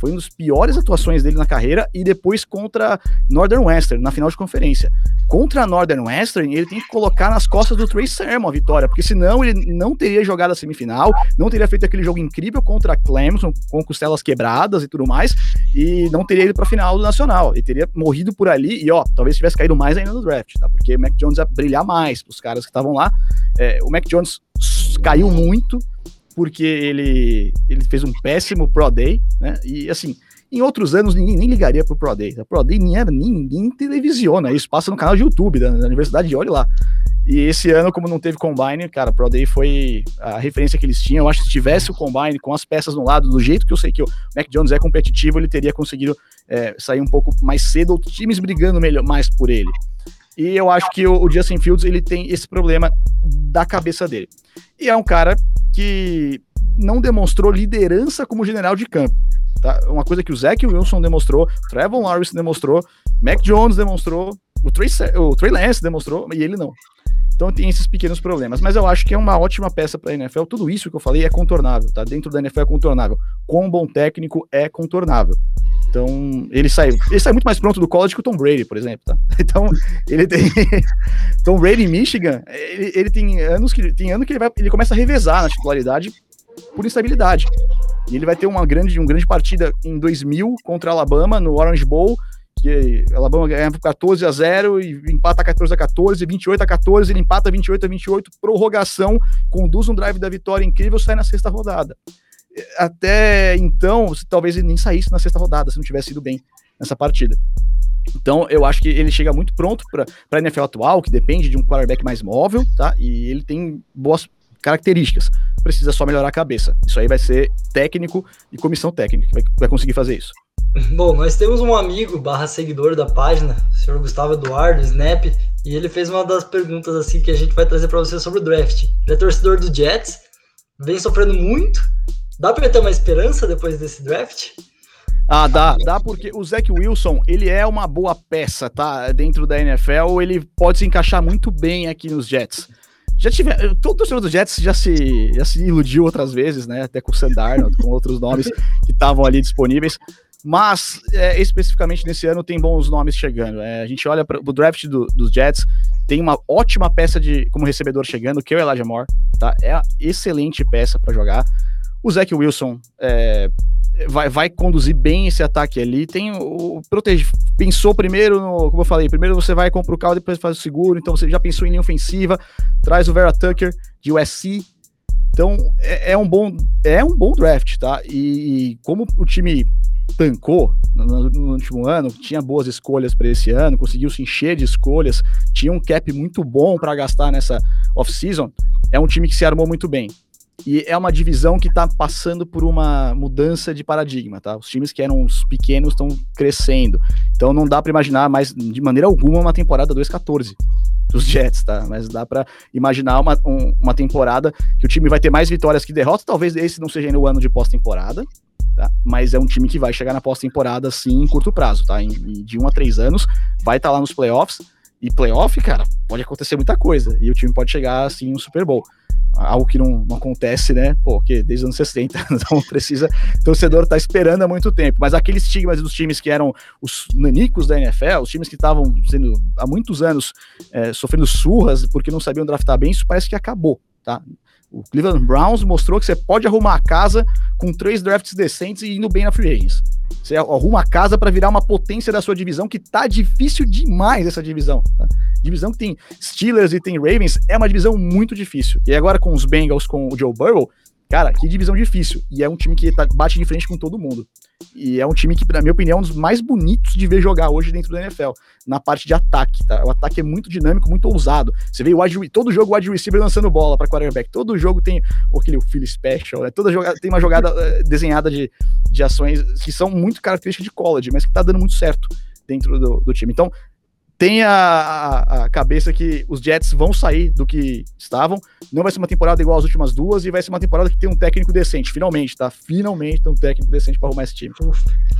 Foi uma das piores atuações dele na carreira e depois contra Northern Western, na final de conferência. Contra Northern Western, ele tem que colocar nas costas do Trey Sermon a vitória, porque senão ele não teria jogado a semifinal, não teria feito aquele jogo incrível contra Clemson, com costelas quebradas e tudo mais, e não teria ido para a final do Nacional. Ele teria morrido por ali e, ó, talvez tivesse caído mais ainda no draft, tá? Porque o Mac Jones ia brilhar mais os caras que estavam lá. É, o Mac Jones caiu muito, porque ele, ele fez um péssimo Pro Day, né? E assim, em outros anos ninguém nem ligaria pro Pro Day. A Pro Day nem era, ninguém televisiona isso, passa no canal de YouTube da, da universidade, olhe lá. E esse ano, como não teve Combine, cara, Pro Day foi a referência que eles tinham. Eu acho que se tivesse o Combine com as peças no lado, do jeito que eu sei que o Mac Jones é competitivo, ele teria conseguido é, sair um pouco mais cedo, times brigando melhor, mais por ele. E eu acho que o, Justin Fields ele tem esse problema da cabeça dele. E é um cara que não demonstrou liderança como general de campo. Tá? Uma coisa que o Zach Wilson demonstrou, Trevor Lawrence demonstrou, Mac Jones demonstrou, o Trey, o Trey Lance demonstrou, e ele não. Então tem esses pequenos problemas. Mas eu acho que é uma ótima peça para a NFL. Tudo isso que eu falei é contornável, tá? Dentro da NFL é contornável. Com um bom técnico é contornável. Então, ele sai, ele sai muito mais pronto do college que o Tom Brady, por exemplo, tá? Então, ele tem Tom Brady em Michigan, ele, ele, tem anos que tem ano que ele vai, ele começa a revezar na titularidade por instabilidade. E ele vai ter uma grande, uma grande partida em 2000 contra Alabama no Orange Bowl, que Alabama ganhava 14 a 0 e empata 14 a 14, 28 a 14, ele empata 28 a 28, prorrogação, conduz um drive da vitória incrível, sai na sexta rodada até então, talvez ele nem saísse na sexta rodada se não tivesse ido bem nessa partida. Então, eu acho que ele chega muito pronto para a NFL atual, que depende de um quarterback mais móvel, tá? E ele tem boas características. Precisa só melhorar a cabeça. Isso aí vai ser técnico e comissão técnica que vai, vai conseguir fazer isso. Bom, nós temos um amigo barra seguidor da página, o senhor Gustavo Eduardo, Snap, e ele fez uma das perguntas assim que a gente vai trazer para você sobre o draft. Ele é torcedor do Jets, vem sofrendo muito Dá pra ter uma esperança depois desse draft? Ah, dá, dá porque o Zach Wilson, ele é uma boa peça, tá? Dentro da NFL, ele pode se encaixar muito bem aqui nos Jets. Já tive, todo torcedor dos Jets já se, já se iludiu outras vezes, né? Até com o Sandarno, com outros nomes que estavam ali disponíveis. Mas, é, especificamente nesse ano, tem bons nomes chegando. É, a gente olha para o draft do, dos Jets, tem uma ótima peça de como recebedor chegando, que é o Elijah Moore, tá? É excelente peça para jogar. O Zach Wilson é, vai, vai conduzir bem esse ataque ali. Tem o, o protege, pensou primeiro no, como eu falei, primeiro você vai comprar o carro, depois faz o seguro, então você já pensou em linha ofensiva, traz o Vera Tucker de USC. Então é, é um bom é um bom draft, tá? E, e como o time tancou no, no, no, último ano, tinha boas escolhas para esse ano, conseguiu se encher de escolhas, tinha um cap muito bom para gastar nessa off-season. É um time que se armou muito bem. E é uma divisão que está passando por uma mudança de paradigma, tá? Os times que eram os pequenos estão crescendo. Então não dá para imaginar mais, de maneira alguma, uma temporada 2-14 dos Jets, tá? Mas dá para imaginar uma, um, uma temporada que o time vai ter mais vitórias que derrotas. Talvez esse não seja ainda o ano de pós-temporada, tá? Mas é um time que vai chegar na pós-temporada, assim, em curto prazo, tá? Em, de um a três anos, vai estar tá lá nos playoffs. E playoff, cara, pode acontecer muita coisa. E o time pode chegar, assim, no Super Bowl algo que não, não, acontece, né? Porque desde os anos 60, então precisa. O torcedor tá esperando há muito tempo. Mas aqueles estigmas dos times que eram os nanicos da NFL, os times que estavam sendo há muitos anos é, sofrendo surras porque não sabiam draftar bem, isso parece que acabou, tá? O Cleveland Browns mostrou que você pode arrumar a casa com três drafts decentes e indo bem na free agents. Você arruma a casa para virar uma potência da sua divisão que tá difícil demais essa divisão. Tá? Divisão que tem Steelers e tem Ravens é uma divisão muito difícil. E agora com os Bengals, com o Joe Burrow, Cara, que divisão difícil. E é um time que tá, bate de frente com todo mundo. E é um time que, na minha opinião, é um dos mais bonitos de ver jogar hoje dentro da NFL, na parte de ataque, tá? O ataque é muito dinâmico, muito ousado. Você vê o wide, todo jogo o wide receiver lançando bola para quarterback, todo jogo tem aquele Philly Special, né? Toda jogada tem uma jogada uh, desenhada de, de ações que são muito características de college, mas que tá dando muito certo dentro do, do time. Então, tenha a, a, cabeça que os Jets vão sair do que estavam. Não vai ser uma temporada igual às últimas duas e vai ser uma temporada que tem um técnico decente. Finalmente, tá? Finalmente tem um técnico decente para arrumar esse time.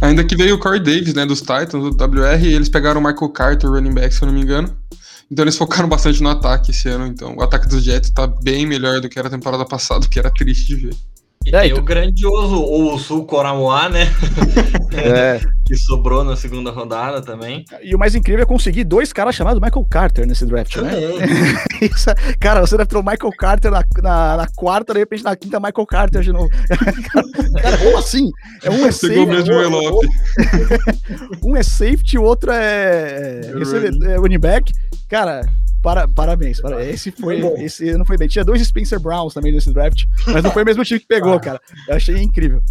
Ainda que veio o Corey Davis, né, dos Titans, do WR, e eles pegaram o Michael Carter, running back, se eu não me engano. Então eles focaram bastante no ataque esse ano. Então o ataque dos Jets tá bem melhor do que era a temporada passada, que era triste de ver. E é, tem então... o grandioso Ousu Coramoa, né? É. que sobrou na segunda rodada também. E o mais incrível é conseguir dois caras chamados Michael Carter nesse draft, né? Isso, cara, você deve ter o Michael Carter na, na, na, quarta, de repente na quinta, Michael Carter de novo. cara, como assim? É um é safety. um é safety, o outro é, é, é running back. Cara, para, parabéns. Para, esse foi. Esse não foi bem. Tinha dois Spencer Browns também nesse draft, mas não foi o mesmo time que pegou, cara. Eu achei incrível.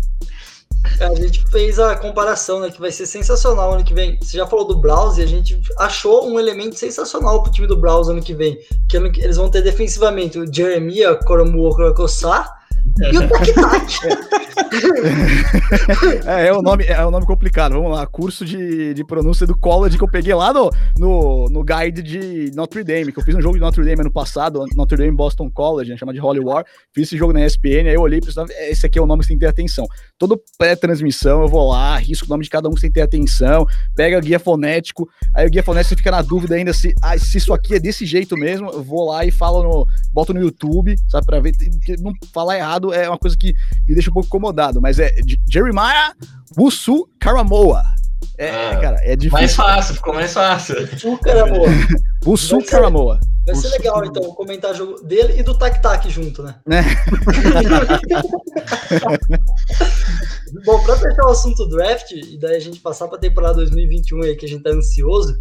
A gente fez a comparação, né? Que vai ser sensacional ano que vem. Você já falou do Browns e a gente achou um elemento sensacional pro time do Browns ano que vem. Que eles vão ter defensivamente o Jeremiah Koromu Krokossar e o é, é, o nome, é o nome complicado. Vamos lá. Curso de, de pronúncia do college que eu peguei lá no, no, no guide de Notre Dame, que eu fiz um jogo de Notre Dame ano passado, Notre Dame Boston College, né, chama de Holy War. Fiz esse jogo na ESPN, aí eu olhei e pensei, esse aqui é o nome que tem que ter atenção. Todo pré-transmissão eu vou lá, risco o nome de cada um que ter atenção, pega guia fonético, aí o guia fonético você fica na dúvida ainda se, ah, se isso aqui é desse jeito mesmo, eu vou lá e falo no, boto no YouTube, sabe, pra ver, não falar errado é uma coisa que me deixa um pouco incomodado, mas é Jeremiah Wusu Karamoa. É, ah, cara, é difícil. Mais fácil, ficou mais fácil. Wusu Karamoa. Wusu Karamoa. Vai ser legal, então, comentar jogo dele e do Tac Tac junto, né? É. Bom, para fechar o assunto draft, e daí a gente passar para a temporada 2021 aí, que a gente tá ansioso,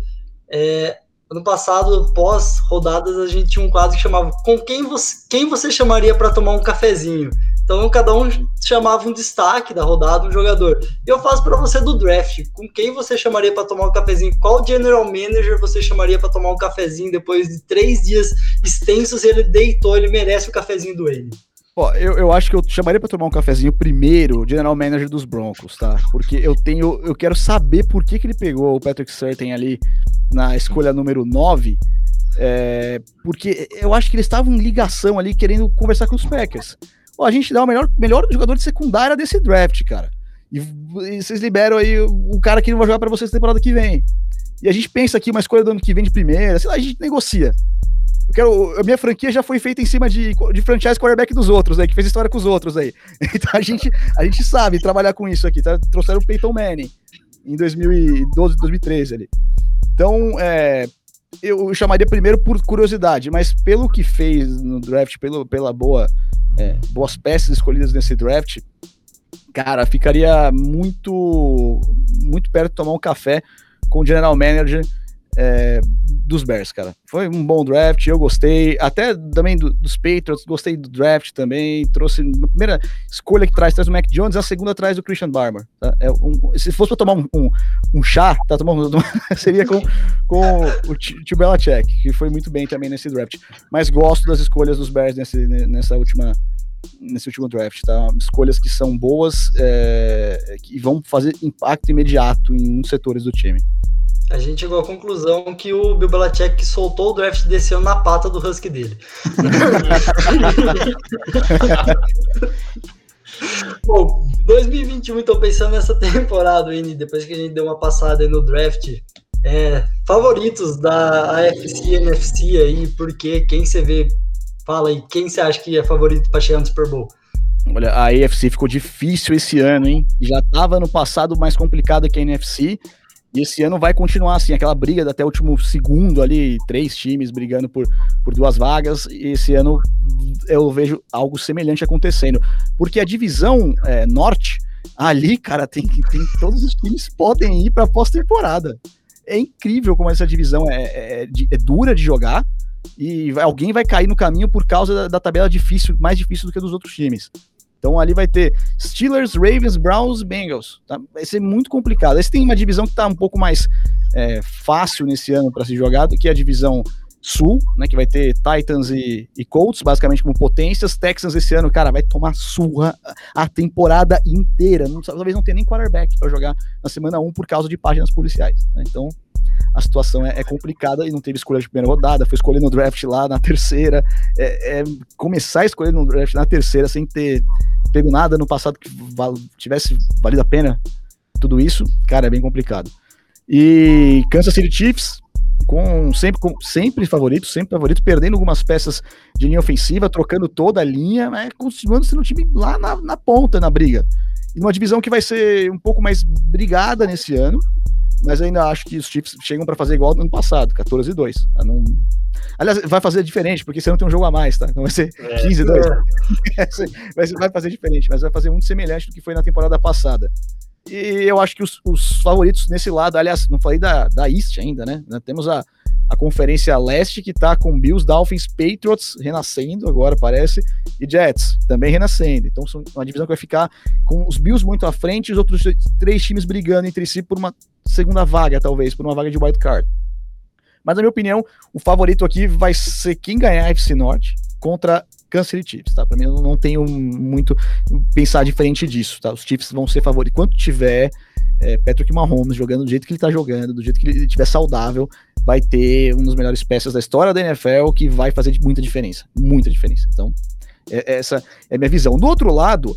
é, Ano passado, pós rodadas, a gente tinha um quadro que chamava Com quem você, quem você chamaria para tomar um cafezinho? Então, cada um chamava um destaque da rodada, um jogador. E eu faço para você do draft. Com quem você chamaria para tomar um cafezinho? Qual general manager você chamaria para tomar um cafezinho depois de três dias extensos? Ele deitou, ele merece o cafezinho do ele. Ó, eu, eu acho que eu chamaria para tomar um cafezinho primeiro general manager dos Broncos, tá? Porque eu tenho, eu quero saber por que, que ele pegou o Patrick Surtain ali na escolha número 9, é, porque eu acho que eles estavam em ligação ali querendo conversar com os Packers. Ó, a gente dá o melhor, melhor jogador de secundária desse draft, cara. E, e vocês liberam aí o, cara que não vai jogar para vocês temporada que vem. E a gente pensa aqui uma escolha do ano que vem de primeira, sei lá, a gente negocia. Eu quero, a minha franquia já foi feita em cima de, de franchise quarterback dos outros, aí, que fez história com os outros aí. Então a gente, a gente sabe trabalhar com isso aqui. Tá? Trouxeram o Peyton Manning em 2012, 2013 ali. Então, é, eu chamaria primeiro por curiosidade, mas pelo que fez no draft, pelo, pela boa, é, boas peças escolhidas nesse draft, cara, ficaria muito, muito perto de tomar um café com o general manager é, dos Bears, cara. Foi um bom draft, eu gostei. Até também do, dos Patriots, gostei do draft também. Trouxe a primeira escolha que traz, traz o Mac Jones, a segunda traz o Christian Barber. Tá? É um, se fosse para tomar um, um, um, chá, tá tomando, seria com, com o Tio Belichick, que foi muito bem também nesse draft. Mas gosto das escolhas dos Bears nesse, nessa última nesse último draft, tá? Escolhas que são boas é, que vão fazer impacto imediato em muitos setores do time. A gente chegou à conclusão que o Bill Belichick soltou o draft desse ano na pata do Husky dele. Bom, 2021, então pensando nessa temporada, Ine, depois que a gente deu uma passada aí no draft, é, favoritos da AFC e NFC aí, porque quem você vê, fala aí, quem você acha que é favorito para chegar no Super Bowl? Olha, a AFC ficou difícil esse ano, hein? Já tava no passado mais complicado que a NFC. E esse ano vai continuar assim, aquela briga até o último segundo ali, três times brigando por, por duas vagas. E esse ano eu vejo algo semelhante acontecendo. Porque a divisão é, norte, ali, cara, tem que tem, todos os times podem ir para pós-temporada. É incrível como essa divisão é, é, é, dura de jogar e alguém vai cair no caminho por causa da, da tabela difícil, mais difícil do que dos outros times. Então ali vai ter Steelers, Ravens, Browns, Bengals. Tá? Vai ser muito complicado. Esse tem uma divisão que está um pouco mais é, fácil nesse ano para ser jogado, que é a divisão Sul, né? Que vai ter Titans e, e, Colts, basicamente como potências. Texans esse ano, cara, vai tomar surra a temporada inteira. Não, talvez não tenha nem quarterback para jogar na semana 1 por causa de páginas policiais. Né? Então a situação é, é, complicada e não teve escolha de primeira rodada, foi escolher no draft lá na terceira. É, é, começar a escolher no draft na terceira sem ter pego nada no passado que val tivesse valido a pena tudo isso, cara, é bem complicado. E Kansas City Chiefs, com sempre, com, sempre favorito, sempre favorito, perdendo algumas peças de linha ofensiva, trocando toda a linha, mas continuando sendo um time lá na, na ponta na briga. E numa divisão que vai ser um pouco mais brigada nesse ano, mas ainda acho que os Chiefs chegam para fazer igual no ano passado, 14 e 2. Não... Aliás, vai fazer diferente, porque você não tem um jogo a mais, tá? Então vai ser é, 15 e 2. É. vai fazer diferente, mas vai fazer muito semelhante do que foi na temporada passada. E eu acho que os, os favoritos nesse lado, aliás, não falei da, da East ainda, né? Temos a, a Conferência Leste, que tá com Bills, Dolphins, Patriots renascendo agora, parece, e Jets também renascendo. Então, são uma divisão que vai ficar com os Bills muito à frente e os outros três times brigando entre si por uma segunda vaga, talvez, por uma vaga de wild card. Mas, na minha opinião, o favorito aqui vai ser quem ganhar a FC Norte contra Kansas City Chiefs, tá? Para mim, eu não tenho muito pensar diferente disso, tá? Os Chiefs vão ser favoritos. Enquanto tiver é, Patrick Mahomes jogando do jeito que ele tá jogando, do jeito que ele estiver saudável, vai ter um dos melhores peças da história da NFL que vai fazer muita diferença. Muita diferença. Então, é, essa é a minha visão. Do outro lado,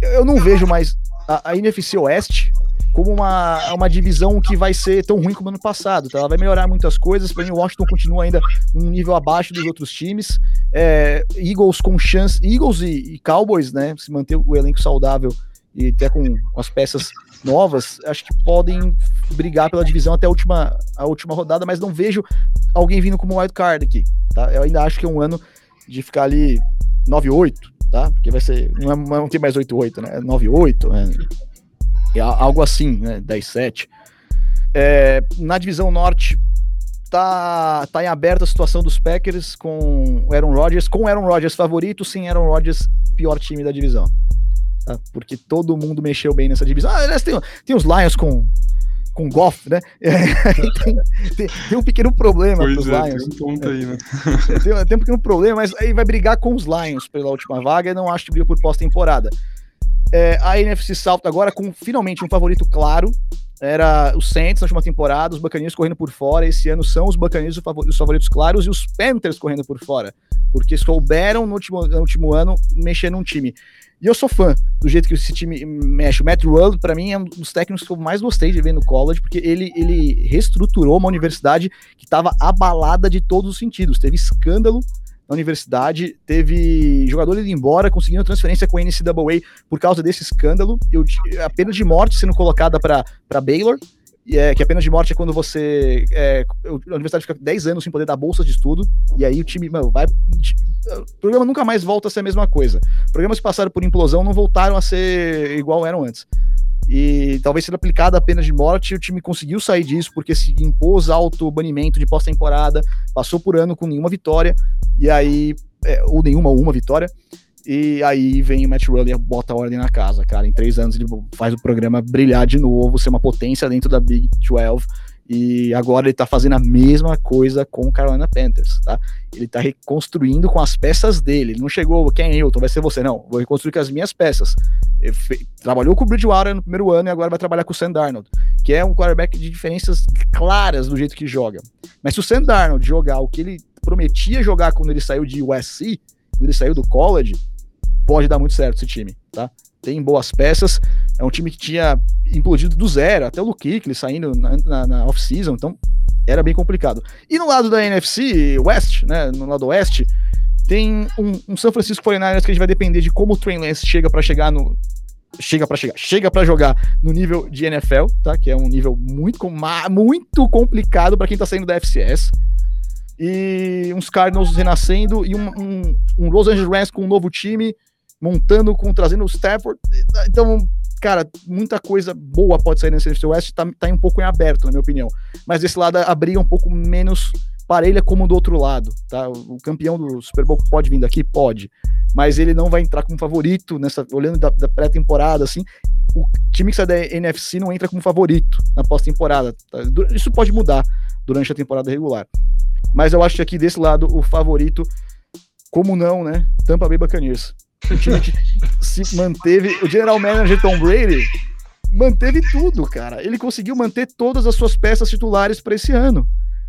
eu não vejo mais a, a NFC Oeste como uma, uma divisão que vai ser tão ruim como ano passado. Tá? Ela vai melhorar muitas coisas. Para mim, o Washington continua ainda um nível abaixo dos outros times. É, Eagles com chance. Eagles e, e, Cowboys, né? Se manter o elenco saudável e até com, com as peças novas, acho que podem brigar pela divisão até a última, a última rodada, mas não vejo alguém vindo como wild card aqui, tá? Eu ainda acho que é um ano de ficar ali 9-8, tá? Porque vai ser, não, é, não tem mais 8-8, né? É 9-8, né? É algo assim, né? 10-7. É, na divisão norte, tá, tá em aberta a situação dos Packers com o Aaron Rodgers, com o Aaron Rodgers favorito, sem Aaron Rodgers, pior time da divisão. Tá? Porque todo mundo mexeu bem nessa divisão. Ah, aliás, tem, tem os Lions com, com Goff, né? É, tem, tem, tem, um pequeno problema para os é, Lions. Tem um ponto aí, né? tem, tem, um pequeno problema, mas aí vai brigar com os Lions pela última vaga e não acho que briga por pós-temporada. É, a NFC South agora com finalmente um favorito claro, era os Saints na última temporada, os Buccaneers correndo por fora. Esse ano são os Buccaneers os favoritos claros e os Panthers correndo por fora, porque souberam no último, no último ano mexer num time. E eu sou fã do jeito que esse time mexe. O Matt Rule, para mim, é um dos técnicos que eu mais gostei de ver no college, porque ele, ele reestruturou uma universidade que estava abalada de todos os sentidos. Teve escândalo na universidade, teve jogador indo embora, conseguindo transferência com a NCAA por causa desse escândalo. Eu, a pena de morte sendo colocada para Baylor, é, que a pena de morte é quando você. É, a universidade fica 10 anos sem poder dar bolsa de estudo, e aí o time mano, vai. O programa nunca mais volta a ser a mesma coisa. Programas que passaram por implosão não voltaram a ser igual eram antes. E talvez sendo aplicada a pena de morte, o time conseguiu sair disso porque se impôs alto banimento de pós-temporada, passou por ano com nenhuma vitória, e aí, é, ou nenhuma, ou uma vitória, e aí vem o Matt e bota a ordem na casa, cara. Em três anos ele faz o programa brilhar de novo, ser uma potência dentro da Big 12. E agora ele tá fazendo a mesma coisa com o Carolina Panthers, tá? Ele tá reconstruindo com as peças dele. Ele não chegou, quem é Hilton, vai ser você, não. Vou reconstruir com as minhas peças. Ele trabalhou com o Bridgewater no primeiro ano e agora vai trabalhar com o Sam Darnold, que é um quarterback de diferenças claras do jeito que joga. Mas se o Sam Darnold jogar o que ele prometia jogar quando ele saiu de USC, quando ele saiu do college, pode dar muito certo esse time, tá? Tem boas peças, é um time que tinha implodido do zero, até o ele saindo na, na, na off-season, então era bem complicado. E no lado da NFC West, né, no lado oeste, tem um, um São Francisco 49ers que a gente vai depender de como o Trey Lance chega para chegar no chega para chegar, chega para jogar no nível de NFL, tá? Que é um nível muito muito complicado para quem tá saindo da FCS e uns Cardinals renascendo e um, um, um Los Angeles Rams com um novo time montando, com trazendo o Stafford. Então, cara, muita coisa boa pode sair nesse NFC West, tá, tá um pouco em aberto, na minha opinião. Mas desse lado a briga é um pouco menos parelha como do outro lado, tá? O campeão do Super Bowl pode vir daqui? Pode. Mas ele não vai entrar como favorito nessa, olhando da, da pré-temporada, assim. O time que sai da NFC não entra como favorito na pós-temporada. Tá? Isso pode mudar durante a temporada regular. Mas eu acho que aqui desse lado o favorito, como não, né? Tampa Bay Buccaneers. O time se manteve. O general manager Tom Brady manteve tudo, cara. Ele conseguiu manter todas as suas peças titulares para esse ano.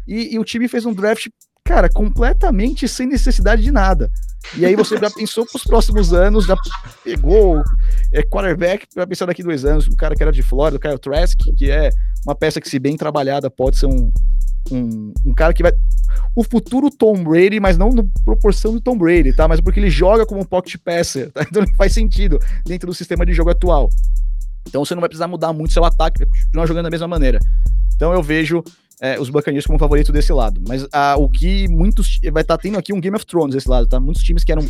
E, e, o time fez um draft, cara, completamente sem necessidade de nada. E aí você já pensou para os próximos anos, já pegou é, quarterback para pensar daqui dois anos, o cara que era de Flórida, o Kyle Trask, que é uma peça que, se bem trabalhada, pode ser um, um, um cara que vai. O futuro Tom Brady, mas não na proporção do Tom Brady, tá? Mas porque ele joga como um pocket passer, tá? Então faz sentido dentro do sistema de jogo atual. Então você não vai precisar mudar muito seu ataque, vai continuar jogando da mesma maneira. Então eu vejo é, os Buccaneers como favorito desse lado. Mas ah, o que muitos. Vai estar tá tendo aqui um Game of Thrones desse lado, tá? Muitos times que eram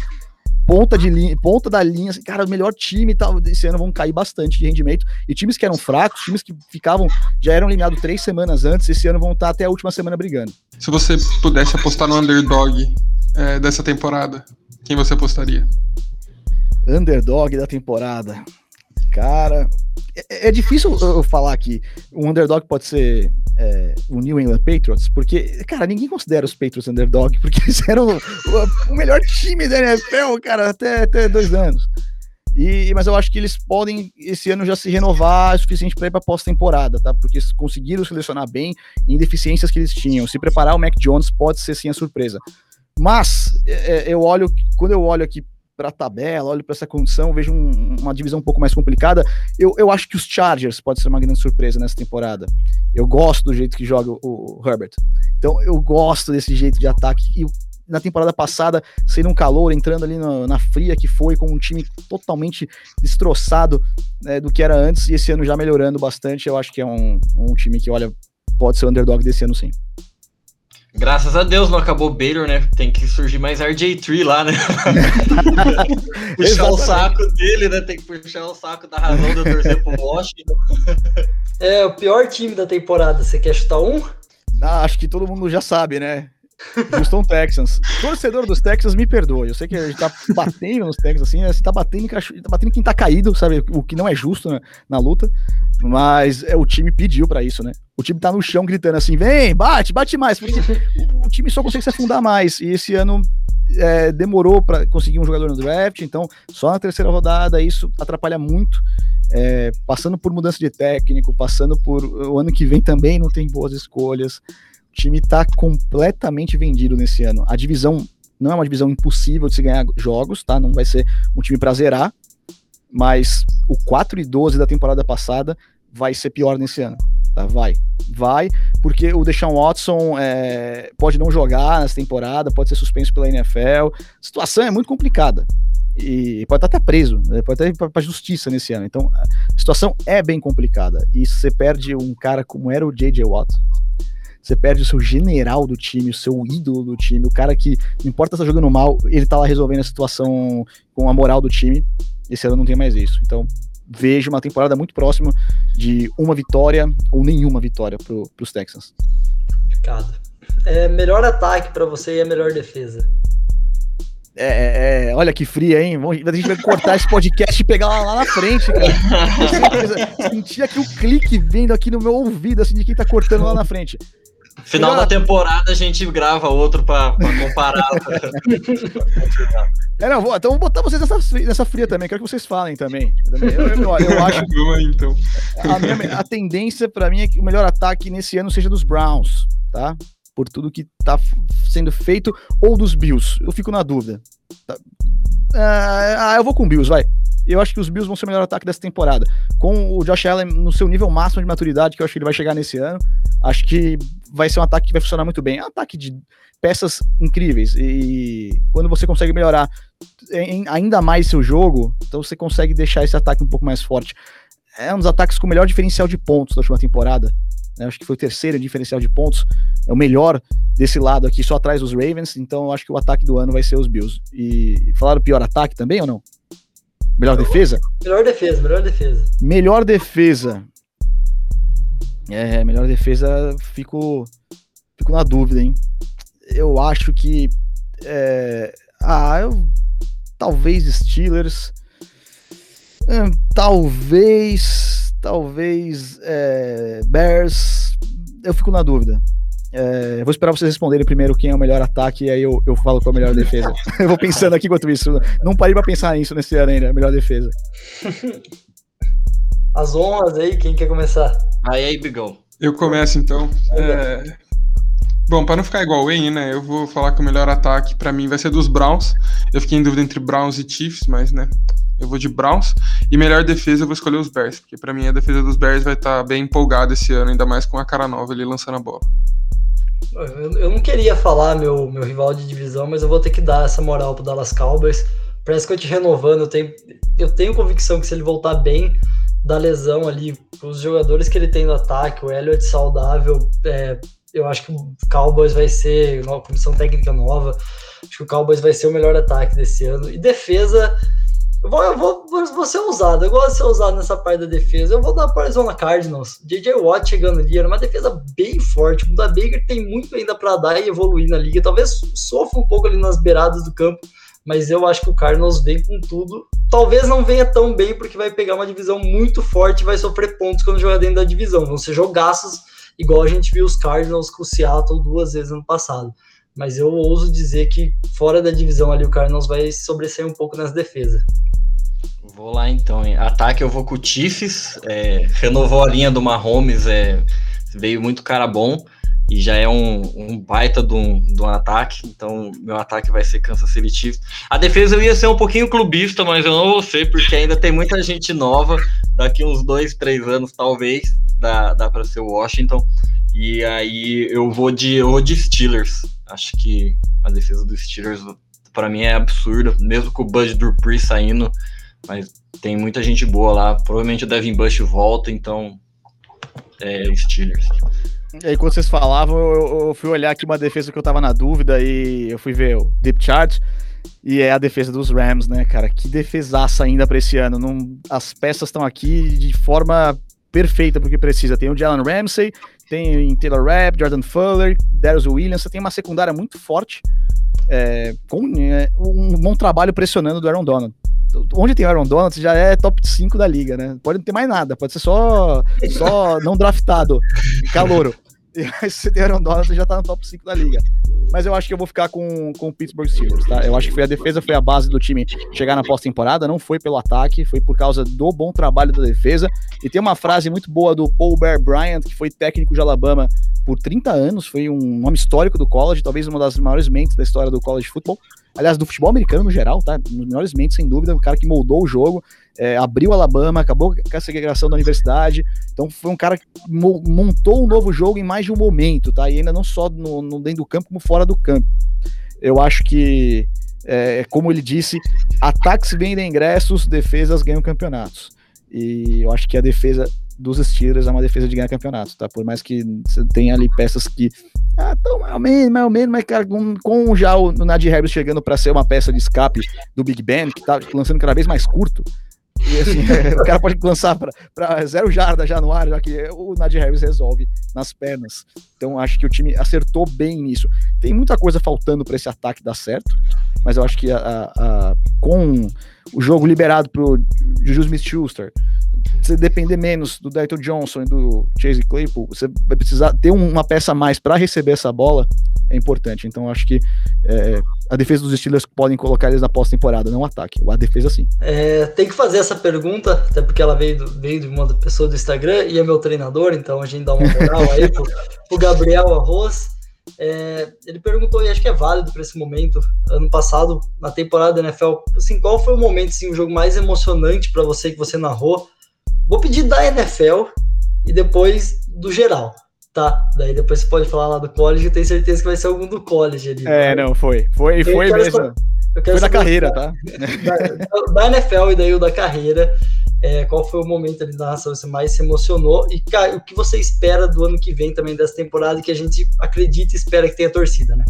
ponta de linha, ponta da linha, assim, cara, o melhor time e tal, esse ano vão cair bastante de rendimento. E times que eram fracos, times que ficavam, já eram eliminados três semanas antes, esse ano vão estar até a última semana brigando. Se você pudesse apostar no underdog é, dessa temporada, quem você apostaria? Underdog da temporada. Cara, é, é difícil eu falar aqui. O underdog pode ser é, o New England Patriots, porque, cara, ninguém considera os Patriots underdog, porque eles eram o, o melhor time da NFL, cara, até, até dois anos. E, mas eu acho que eles podem, esse ano, já se renovar o suficiente para ir para pós-temporada, tá? Porque conseguiram selecionar bem em deficiências que eles tinham. Se preparar o Mac Jones pode ser sim a surpresa. Mas é, é eu olho, quando eu olho aqui para a tabela, olho para essa condição, vejo um, uma divisão um pouco mais complicada. Eu, eu acho que os Chargers pode ser uma grande surpresa nessa temporada. Eu gosto do jeito que joga o, o Herbert. Então eu gosto desse jeito de ataque. E na temporada passada, sendo um calor, entrando ali no, na fria que foi, com um time totalmente destroçado né, do que era antes, e esse ano já melhorando bastante. Eu acho que é um, um time que, olha, pode ser o underdog desse ano sim. Graças a Deus não acabou Baylor, né? Tem que surgir mais RJ3 lá, né? puxar o saco dele, né? Tem que puxar o saco da razão de eu torcer pro Washington. É, o pior time da temporada. Você quer chutar um? Ah, acho que todo mundo já sabe, né? Houston Texans. Torcedor dos Texans, me perdoe. Eu sei que a gente tá batendo nos Texans, assim, você tá batendo, tá batendo em quem tá caído, sabe? O que não é justo na, na luta. Mas é, o time pediu para isso, né? O time tá no chão gritando assim: vem, bate, bate mais. O, o time só consegue se afundar mais. E esse ano é, demorou para conseguir um jogador no draft, então só na terceira rodada isso atrapalha muito. é, passando por mudança de técnico, passando por o ano que vem também não tem boas escolhas. Time está completamente vendido nesse ano. A divisão não é uma divisão impossível de se ganhar jogos, tá? Não vai ser um time para zerar, mas o 4 e 12 da temporada passada vai ser pior nesse ano. Tá, vai, vai, porque o Deshaun Watson é, pode não jogar nessa temporada, pode ser suspenso pela NFL. A situação é muito complicada e pode estar até preso, né? pode até ir para justiça nesse ano. Então, a situação é bem complicada. E você perde um cara como era o J.J. Watt, você perde o seu general do time, o seu ídolo do time, o cara que, não importa se tá jogando mal, ele tá lá resolvendo a situação com a moral do time. Esse ano não tem mais isso. Então, vejo uma temporada muito próxima de uma vitória ou nenhuma vitória para os Texans. Ricardo, é melhor ataque para você e a melhor defesa. É, é, é olha que fria, hein? A gente vai cortar esse podcast e pegar lá, lá na frente, cara. Eu senti aqui o clique vindo aqui no meu ouvido, assim, de quem tá cortando lá na frente. Final da temporada a gente grava outro pra, pra comparar. é, não, vou, então vou botar vocês nessa, nessa fria também, quero que vocês falem também. Eu, eu, eu, acho então. a, minha, a tendência para mim é que o melhor ataque nesse ano seja dos Browns, tá? Por tudo que tá sendo feito, ou dos Bills. Eu fico na dúvida. Tá? Ah, eu vou com Bills, vai eu acho que os Bills vão ser o melhor ataque dessa temporada. Com o Josh Allen no seu nível máximo de maturidade, que eu acho que ele vai chegar nesse ano, acho que vai ser um ataque que vai funcionar muito bem. É um ataque de peças incríveis. E quando você consegue melhorar ainda mais seu jogo, então você consegue deixar esse ataque um pouco mais forte. É um dos ataques com o melhor diferencial de pontos da última temporada. Né? Acho que foi o terceiro diferencial de pontos. É o melhor desse lado aqui, só atrás dos Ravens. Então eu acho que o ataque do ano vai ser os Bills. E falaram pior ataque também ou não? Melhor defesa? Melhor defesa, melhor defesa. Melhor defesa. É, melhor defesa, fico, fico na dúvida, hein? Eu acho que. É, ah, eu. Talvez Steelers. Hum, talvez. Talvez. É, Bears. Eu fico na dúvida. É, vou esperar vocês responderem primeiro quem é o melhor ataque e aí eu, eu falo qual é a melhor defesa. eu vou pensando aqui enquanto isso. Não parei pra pensar nisso nesse ano ainda, melhor defesa. As honras aí, quem quer começar? Aí, aí, Bigão. Eu começo então. É... Bom, para não ficar igual o Wayne, né? Eu vou falar que o melhor ataque para mim vai ser dos Browns. Eu fiquei em dúvida entre Browns e Chiefs, mas né, eu vou de Browns. E melhor defesa eu vou escolher os Bears, porque para mim a defesa dos Bears vai estar tá bem empolgada esse ano, ainda mais com a cara nova ali lançando a bola. Eu, eu não queria falar meu, meu rival de divisão, mas eu vou ter que dar essa moral pro Dallas Cowboys. Parece que eu te renovando, eu tenho, eu tenho convicção que se ele voltar bem da lesão ali, os jogadores que ele tem no ataque, o Elliott saudável, é, eu acho que o Cowboys vai ser, uma comissão técnica nova, acho que o Cowboys vai ser o melhor ataque desse ano. E defesa, eu vou, eu vou, vou ser ousado, eu gosto de ser ousado nessa parte da defesa. Eu vou dar para Arizona Cardinals. JJ Watt chegando ali, era uma defesa bem forte. O Buda Baker tem muito ainda para dar e evoluir na liga. Talvez sofra um pouco ali nas beiradas do campo, mas eu acho que o Cardinals vem com tudo. Talvez não venha tão bem, porque vai pegar uma divisão muito forte e vai sofrer pontos quando jogar dentro da divisão. Vão ser jogaços, igual a gente viu os Cardinals com o Seattle duas vezes ano passado. Mas eu ouso dizer que fora da divisão ali o Cardinals vai sobressair um pouco nas defesas. Vou lá então. Hein? Ataque eu vou com o Chiefs. É, renovou a linha do Mahomes. É, veio muito cara bom. E já é um, um baita de um, de um ataque. Então, meu ataque vai ser Kansas City Chiefs. A defesa eu ia ser um pouquinho clubista, mas eu não vou ser, porque ainda tem muita gente nova. Daqui uns dois, três anos, talvez, dá, dá para ser o Washington. E aí eu vou de, eu vou de Steelers. Acho que a defesa dos Steelers, para mim, é absurda. Mesmo com o Bud Dupree saindo mas tem muita gente boa lá. Provavelmente o Devin Bush volta, então é Steelers. E aí, quando vocês falavam, eu, eu, fui olhar aqui uma defesa que eu tava na dúvida e eu fui ver o Deep Chart e é a defesa dos Rams, né, cara? Que defesaça ainda para esse ano. Não, as peças estão aqui de forma perfeita porque precisa. Tem o Jalen Ramsey, tem Taylor Rapp, Jordan Fuller, Darius Williams. Você tem uma secundária muito forte é, com é, um bom trabalho pressionando do Aaron Donald onde tem Aaron Donald já é top 5 da liga, né? Pode não ter mais nada, pode ser só, só não draftado, calouro. E se tem Aaron Donald, já tá no top 5 da liga. Mas eu acho que eu vou ficar com, com o Pittsburgh Steelers, tá? Eu acho que foi a defesa foi a base do time chegar na pós-temporada, não foi pelo ataque, foi por causa do bom trabalho da defesa. E tem uma frase muito boa do Paul Bear Bryant, que foi técnico de Alabama por 30 anos, foi um nome histórico do college, talvez uma das maiores mentes da história do college football aliás, do futebol americano no geral, tá? Melhores mentes, sem dúvida, o cara que moldou o jogo, é, abriu Alabama, acabou com a segregação da universidade. Então foi um cara que montou um novo jogo em mais de um momento, tá? E ainda não só no, no dentro do campo, como fora do campo. Eu acho que, é, como ele disse, ataques vendem ingressos, defesas ganham campeonatos. E eu acho que a defesa dos Steelers é uma defesa de ganhar campeonato, tá? Por mais que você tenha ali peças que ah, tão mais ou menos, mais ou menos, mas cara, com, com já o, o Nadir chegando para ser uma peça de escape do Big Ben, que tá lançando cada vez mais curto, e assim, o cara pode lançar para zero jarda já no ar, já que o Nadir Harris resolve nas pernas. Então acho que o time acertou bem nisso. Tem muita coisa faltando para esse ataque dar certo, mas eu acho que a, a, com o jogo liberado pro Juju Smith-Schuster, você depender menos do Dayton Johnson e do Chase Claypool, você vai precisar ter uma peça a mais para receber essa bola, é importante. Então acho que é, a defesa dos Steelers podem colocar eles na pós-temporada, não ataque. A defesa sim. É, tem que fazer essa pergunta, até porque ela veio, do, veio de uma pessoa do Instagram e é meu treinador, então a gente dá uma moral aí pro, pro Gabriel Arroz. É, ele perguntou, e acho que é válido para esse momento, ano passado, na temporada da NFL, assim, qual foi o momento, assim, o jogo mais emocionante para você que você narrou? Vou pedir da NFL e depois do geral, tá? Daí depois você pode falar lá do college, eu tenho certeza que vai ser algum do college ali. É, tá? não, foi. Foi, foi mesmo. foi da carreira, tá? Da, da, NFL e daí o da carreira. É, qual foi o momento ali da narração que você mais se emocionou? E, cara, o que você espera do ano que vem também dessa temporada que a gente acredita e espera que tenha torcida, né?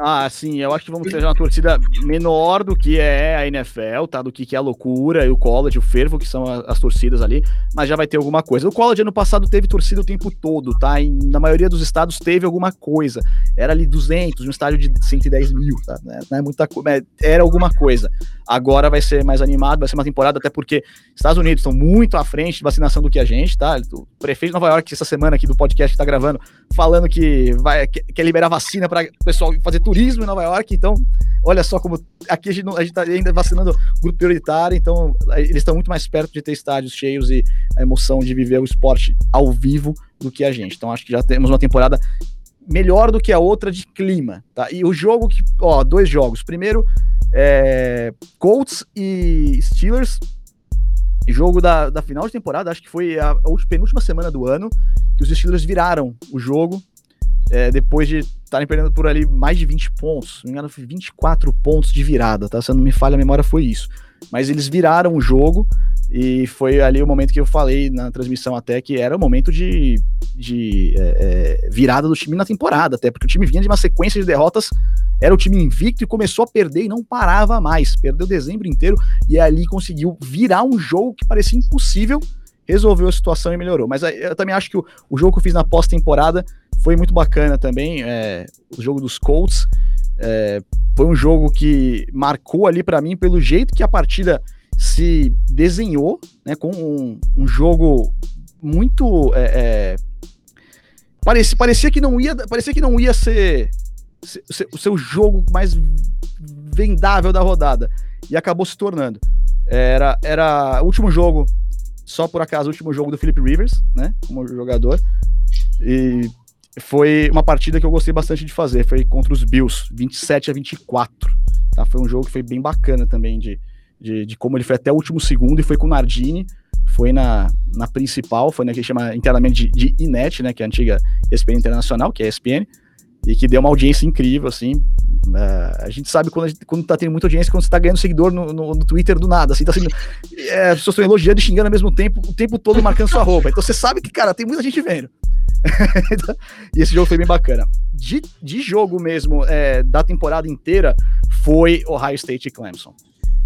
Ah, sim, eu acho que vamos ter uma torcida menor do que é a NFL, tá? Do que, que é a loucura e o college, o fervo, que são as torcidas ali, mas já vai ter alguma coisa. O college ano passado teve torcida o tempo todo, tá? E na maioria dos estados teve alguma coisa. Era ali 200, um estádio de 110 mil, tá? Não é muita coisa, era alguma coisa. Agora vai ser mais animado, vai ser uma temporada, até porque Estados Unidos estão muito à frente de vacinação do que a gente, tá? O prefeito de Nova York, essa semana aqui do podcast que tá gravando, falando que vai quer liberar vacina para o pessoal fazer turismo em Nova York, então olha só como aqui a gente, a gente tá ainda vacinando grupo prioritário, então eles estão muito mais perto de ter estádios cheios e a emoção de viver o esporte ao vivo do que a gente. Então acho que já temos uma temporada melhor do que a outra de clima, tá? E o jogo que, ó, dois jogos. Primeiro, é, Colts e Steelers, jogo da, da final de temporada, acho que foi a, a penúltima semana do ano, que os Steelers viraram o jogo é, depois de estarem perdendo por ali mais de 20 pontos. Se não me engano, foi 24 pontos de virada, tá? Se não me falha a memória, foi isso. Mas eles viraram o jogo e foi ali o momento que eu falei na transmissão até que era o momento de, de é, é, virada do time na temporada, até porque o time vinha de uma sequência de derrotas, era o time invicto e começou a perder e não parava mais. Perdeu dezembro inteiro e ali conseguiu virar um jogo que parecia impossível, resolveu a situação e melhorou. Mas eu também acho que o, o jogo que eu fiz na pós-temporada foi muito bacana também, é, o jogo dos Colts. É, foi um jogo que marcou ali para mim pelo jeito que a partida se desenhou, né, com um, um jogo muito é, parecia, parecia que não ia parecia que não ia ser, ser o seu jogo mais vendável da rodada e acabou se tornando. Era era o último jogo, só por acaso o último jogo do Philip Rivers, né, como jogador. E foi uma partida que eu gostei bastante de fazer, foi contra os Bills, 27 a 24. Tá? Foi um jogo que foi bem bacana também de, de, de como ele foi até o último segundo e foi com o Nardini, foi na, na principal, foi na que chama internamente de, de INET, né, que é a antiga ESPN Internacional, que é a ESPN, e que deu uma audiência incrível, assim. Uh, a gente sabe quando, a gente, quando tá tendo muita audiência, quando você tá ganhando seguidor no, no, no Twitter do nada, assim, tá sendo. É, as pessoas estão elogiando e xingando ao mesmo tempo, o tempo todo marcando sua roupa. Então você sabe que, cara, tem muita gente vendo. e esse jogo foi bem bacana. De, de jogo mesmo, é, da temporada inteira, foi Ohio State e Clemson.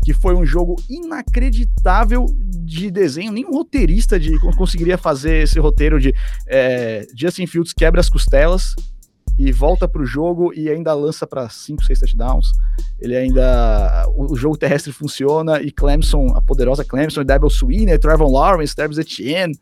Que foi um jogo inacreditável de desenho. Nenhum roteirista de, conseguiria fazer esse roteiro de é, Justin Fields quebra as costelas e volta para o jogo e ainda lança para 5, 6 touchdowns. Ele ainda. O, jogo terrestre funciona e Clemson, a poderosa Clemson, Devil Sweeney, Trevor Lawrence, Travis Etienne,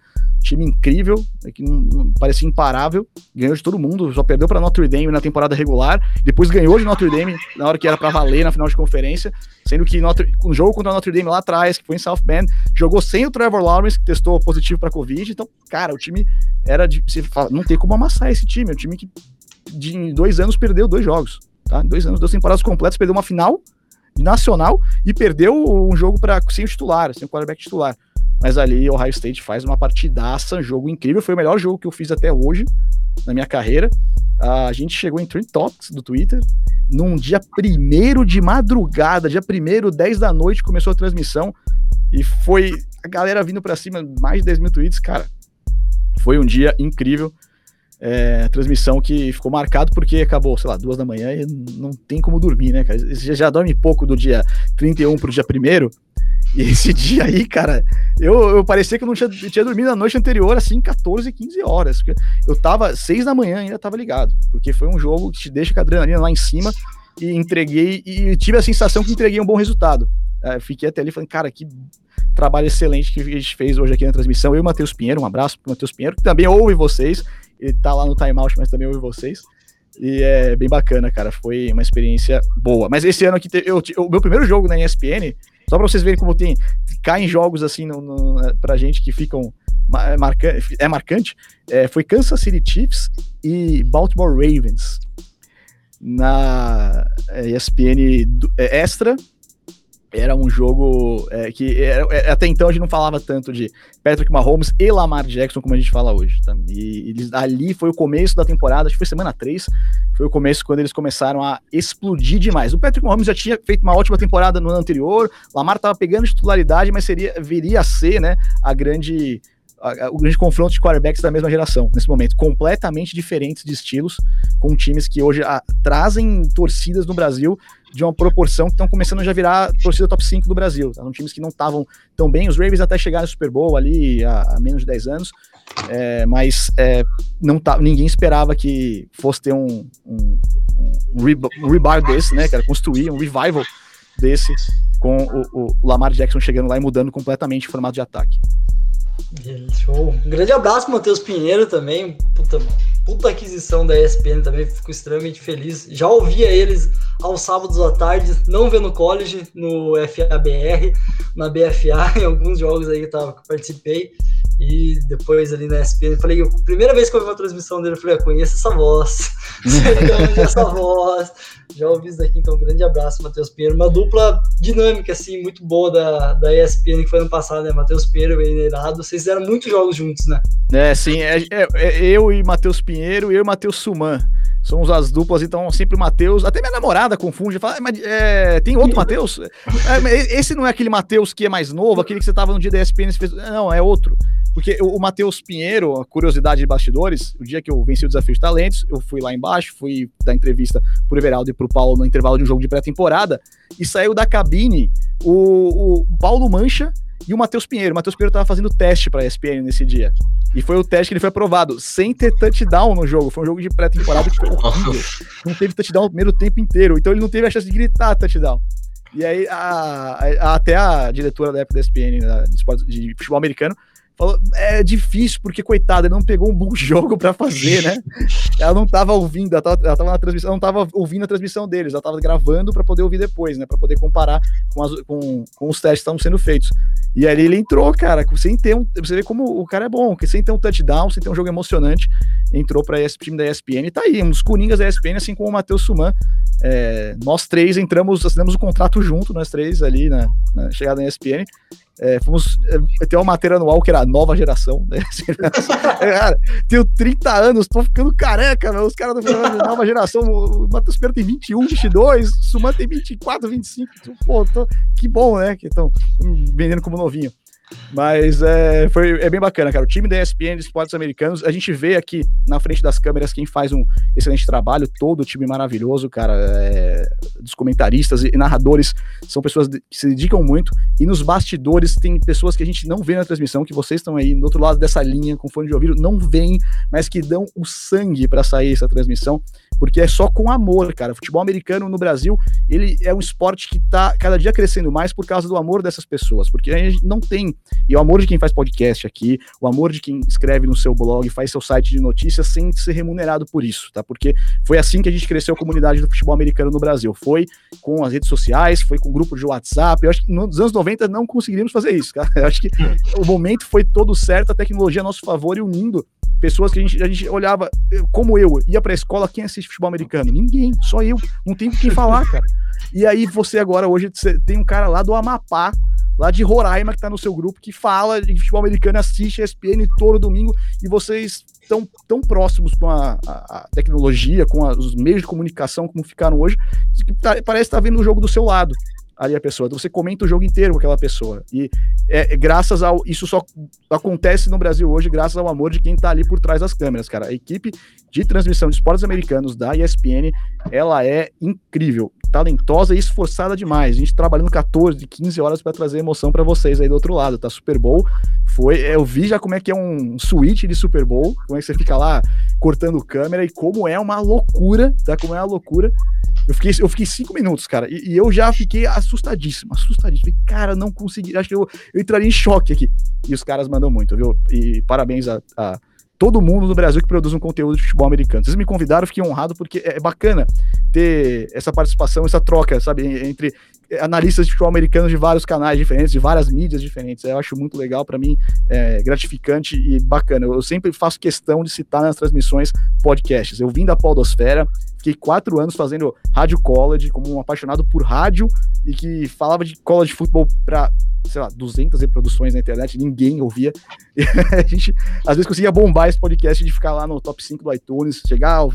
time incrível, é que não, não, parecia imparável, ganhou de todo mundo, só perdeu para Notre Dame na temporada regular, depois ganhou de Notre Dame na hora que era para valer na final de conferência, sendo que Notre, um jogo contra Notre Dame lá atrás, que foi em South Bend, jogou sem o Trevor Lawrence, que testou positivo para Covid, então, cara, o time era de. Não tem como amassar esse time, é um time que de dois anos perdeu dois jogos, tá? Dois anos, duas temporadas completas, perdeu uma final nacional e perdeu um jogo para sem o titular, sem o quarterback titular. Mas ali o Ohio State faz uma partidaça, um jogo incrível. Foi o melhor jogo que eu fiz até hoje na minha carreira. A gente chegou em Trend Talks do Twitter. Num dia primeiro de madrugada, dia primeiro, 10 da noite, começou a transmissão. E foi a galera vindo para cima, mais de 10 mil tweets. Cara, foi um dia incrível. É, transmissão que ficou marcado porque acabou, sei lá, duas da manhã e não tem como dormir, né, cara? Você já dorme pouco do dia 31 pro dia primeiro e esse dia aí, cara, eu, eu parecia que eu não tinha, tinha dormido na noite anterior, assim, 14, 15 horas. Eu tava, 6 da manhã ainda tava ligado, porque foi um jogo que te deixa com a adrenalina lá em cima e entreguei, e tive a sensação que entreguei um bom resultado. Fiquei até ali falando, cara, que trabalho excelente que a gente fez hoje aqui na transmissão. Eu e o Matheus Pinheiro, um abraço pro Matheus Pinheiro, que também ouve vocês, ele tá lá no timeout, mas também ouve vocês. E é bem bacana, cara. Foi uma experiência boa. Mas esse ano aqui, eu, o meu primeiro jogo na ESPN só para vocês verem como tem caem jogos assim no, no, pra gente que ficam é, marcante, é marcante. É, foi Kansas City Chiefs e Baltimore Ravens na é, ESPN é, Extra era um jogo é, que era, é, até então a gente não falava tanto de Patrick Mahomes e Lamar Jackson como a gente fala hoje. Tá? E eles, ali foi o começo da temporada, acho que foi semana 3, foi o começo quando eles começaram a explodir demais. O Patrick Mahomes já tinha feito uma ótima temporada no ano anterior, Lamar estava pegando titularidade, mas seria, viria a ser né, a grande o grande confronto de quarterbacks da mesma geração, nesse momento, completamente diferentes de estilos, com times que hoje a, trazem torcidas no Brasil de uma proporção que estão começando a já virar torcida top 5 do Brasil. Tá? São times que não estavam tão bem, os Ravens até chegaram no Super Bowl ali há, há menos de 10 anos, é, mas é, não tá, ninguém esperava que fosse ter um, um, um, rebar desse, né, cara, construir um revival desse com o, o Lamar Jackson chegando lá e mudando completamente o formato de ataque. Show. Um grande abraço pro Matheus Pinheiro também. Puta, puta aquisição da ESPN também. Fico extremamente feliz. Já ouvia eles aos sábados à tarde, não vendo college, no FABR, na BFA, em alguns jogos aí que, eu participei. E depois ali na ESPN, falei, primeira vez que eu vi uma transmissão dele, eu falei, ah, conheço essa voz, essa voz, já ouvi isso daqui, então um grande abraço, Matheus Pinheiro, uma dupla dinâmica, assim, muito boa da, da ESPN, que foi ano passado, né, Matheus Pinheiro e Neirado, vocês fizeram muitos jogos juntos, né? É, sim, é, é, é eu e Matheus Pinheiro, eu e Matheus Suman, somos as duplas, então sempre o Matheus, até minha namorada confunde, fala, ah, mas é, tem outro Matheus? É, esse não é aquele Matheus que é mais novo, aquele que você tava no dia da ESPN, fez... não, é outro. Porque o, Matheus Pinheiro, a curiosidade de bastidores, o dia que eu venci o desafio de talentos, eu fui lá embaixo, fui dar entrevista pro Everaldo e pro Paulo no intervalo de um jogo de pré-temporada, e saiu da cabine o, o Paulo Mancha e o Matheus Pinheiro. O Matheus Pinheiro tava fazendo teste pra ESPN nesse dia. E foi o teste que ele foi aprovado, sem ter touchdown no jogo. Foi um jogo de pré-temporada que foi horrível. Não teve touchdown o primeiro tempo inteiro. Então ele não teve a chance de gritar touchdown. E aí, a, a, até a diretora da época da ESPN, da, de, de futebol americano, Falou, é difícil, porque, coitada, ele não pegou um bom jogo para fazer, né? ela não tava ouvindo, ela tava, ela tava, na transmissão, não tava ouvindo a transmissão deles, ela tava gravando para poder ouvir depois, né? Para poder comparar com, as, com, com, os testes que estavam sendo feitos. E aí ele entrou, cara, sem ter um. Você vê como o cara é bom, que sem ter um touchdown, sem ter um jogo emocionante, entrou para esse time da ESPN e tá aí, uns coringas da ESPN, assim como o Matheus Suman. É, nós três entramos, assinamos o um contrato junto, nós três ali na, na chegada na ESPN. É, fomos é, ter uma matéria anual que era nova geração, né? É, cara, tenho 30 anos, tô ficando careca, meu. os caras falando nova geração. O Matheus Pedro tem 21, 22, Suman tem 24, 25. Pô, tô, que bom, né? Que estão vendendo como novinho. Mas é, foi, é bem bacana, cara. O time da ESPN de esportes americanos, a gente vê aqui na frente das câmeras quem faz um excelente trabalho, todo o time maravilhoso, cara. É, dos comentaristas e narradores são pessoas que se dedicam muito. E nos bastidores tem pessoas que a gente não vê na transmissão, que vocês estão aí do outro lado dessa linha com fone de ouvido, não veem, mas que dão o sangue para sair essa transmissão porque é só com amor, cara. O futebol americano no Brasil, ele é um esporte que tá cada dia crescendo mais por causa do amor dessas pessoas, porque a gente não tem, e o amor de quem faz podcast aqui, o amor de quem escreve no seu blog, faz seu site de notícias sem ser remunerado por isso, tá? Porque foi assim que a gente cresceu a comunidade do futebol americano no Brasil. Foi com as redes sociais, foi com grupo de WhatsApp. Eu acho que nos anos 90 não conseguiríamos fazer isso, cara. Eu acho que o momento foi todo certo, a tecnologia a nosso favor e unindo pessoas que a gente, a gente olhava, como eu, ia pra escola, quem assiste futebol americano? Ninguém, só eu. Não tem quem falar, cara. E aí você agora, hoje, tem um cara lá do Amapá, lá de Roraima, que tá no seu grupo, que fala de futebol americano, assiste ESPN todo domingo, e vocês estão tão próximos com a, a, a tecnologia, com a, os meios de comunicação como ficaram hoje, que tá, parece estar tá vendo o jogo do seu lado ali a pessoa. Então você comenta o jogo inteiro com aquela pessoa. E é, é, graças ao. Isso só acontece no Brasil hoje, graças ao amor de quem tá ali por trás das câmeras, cara. A equipe de transmissão de esportes americanos da ESPN, ela é incrível, talentosa e esforçada demais. A gente trabalhando 14, 15 horas para trazer emoção para vocês aí do outro lado, tá? Super Bowl foi. Eu vi já como é que é um switch de Super Bowl, como é que você fica lá cortando câmera e como é uma loucura, tá? Como é uma loucura. Eu fiquei, eu fiquei cinco minutos, cara, e, e eu já fiquei assustadíssimo, assustadíssimo. Falei, cara, não consegui, acho que eu, eu entraria em choque aqui. E os caras mandam muito, viu? E parabéns a, a todo mundo no Brasil que produz um conteúdo de futebol americano. Vocês me convidaram, fiquei honrado porque é bacana ter essa participação, essa troca, sabe, entre analistas de futebol americano de vários canais diferentes, de várias mídias diferentes. Eu acho muito legal, para mim, é gratificante e bacana. Eu sempre faço questão de citar nas transmissões podcasts. Eu vim da Podosfera, fiquei quatro anos fazendo rádio college, como um apaixonado por rádio e que falava de college futebol para sei lá, 200 reproduções na internet, ninguém ouvia. E a gente, às vezes, conseguia bombar esse podcast de ficar lá no top 5 do iTunes, chegar ao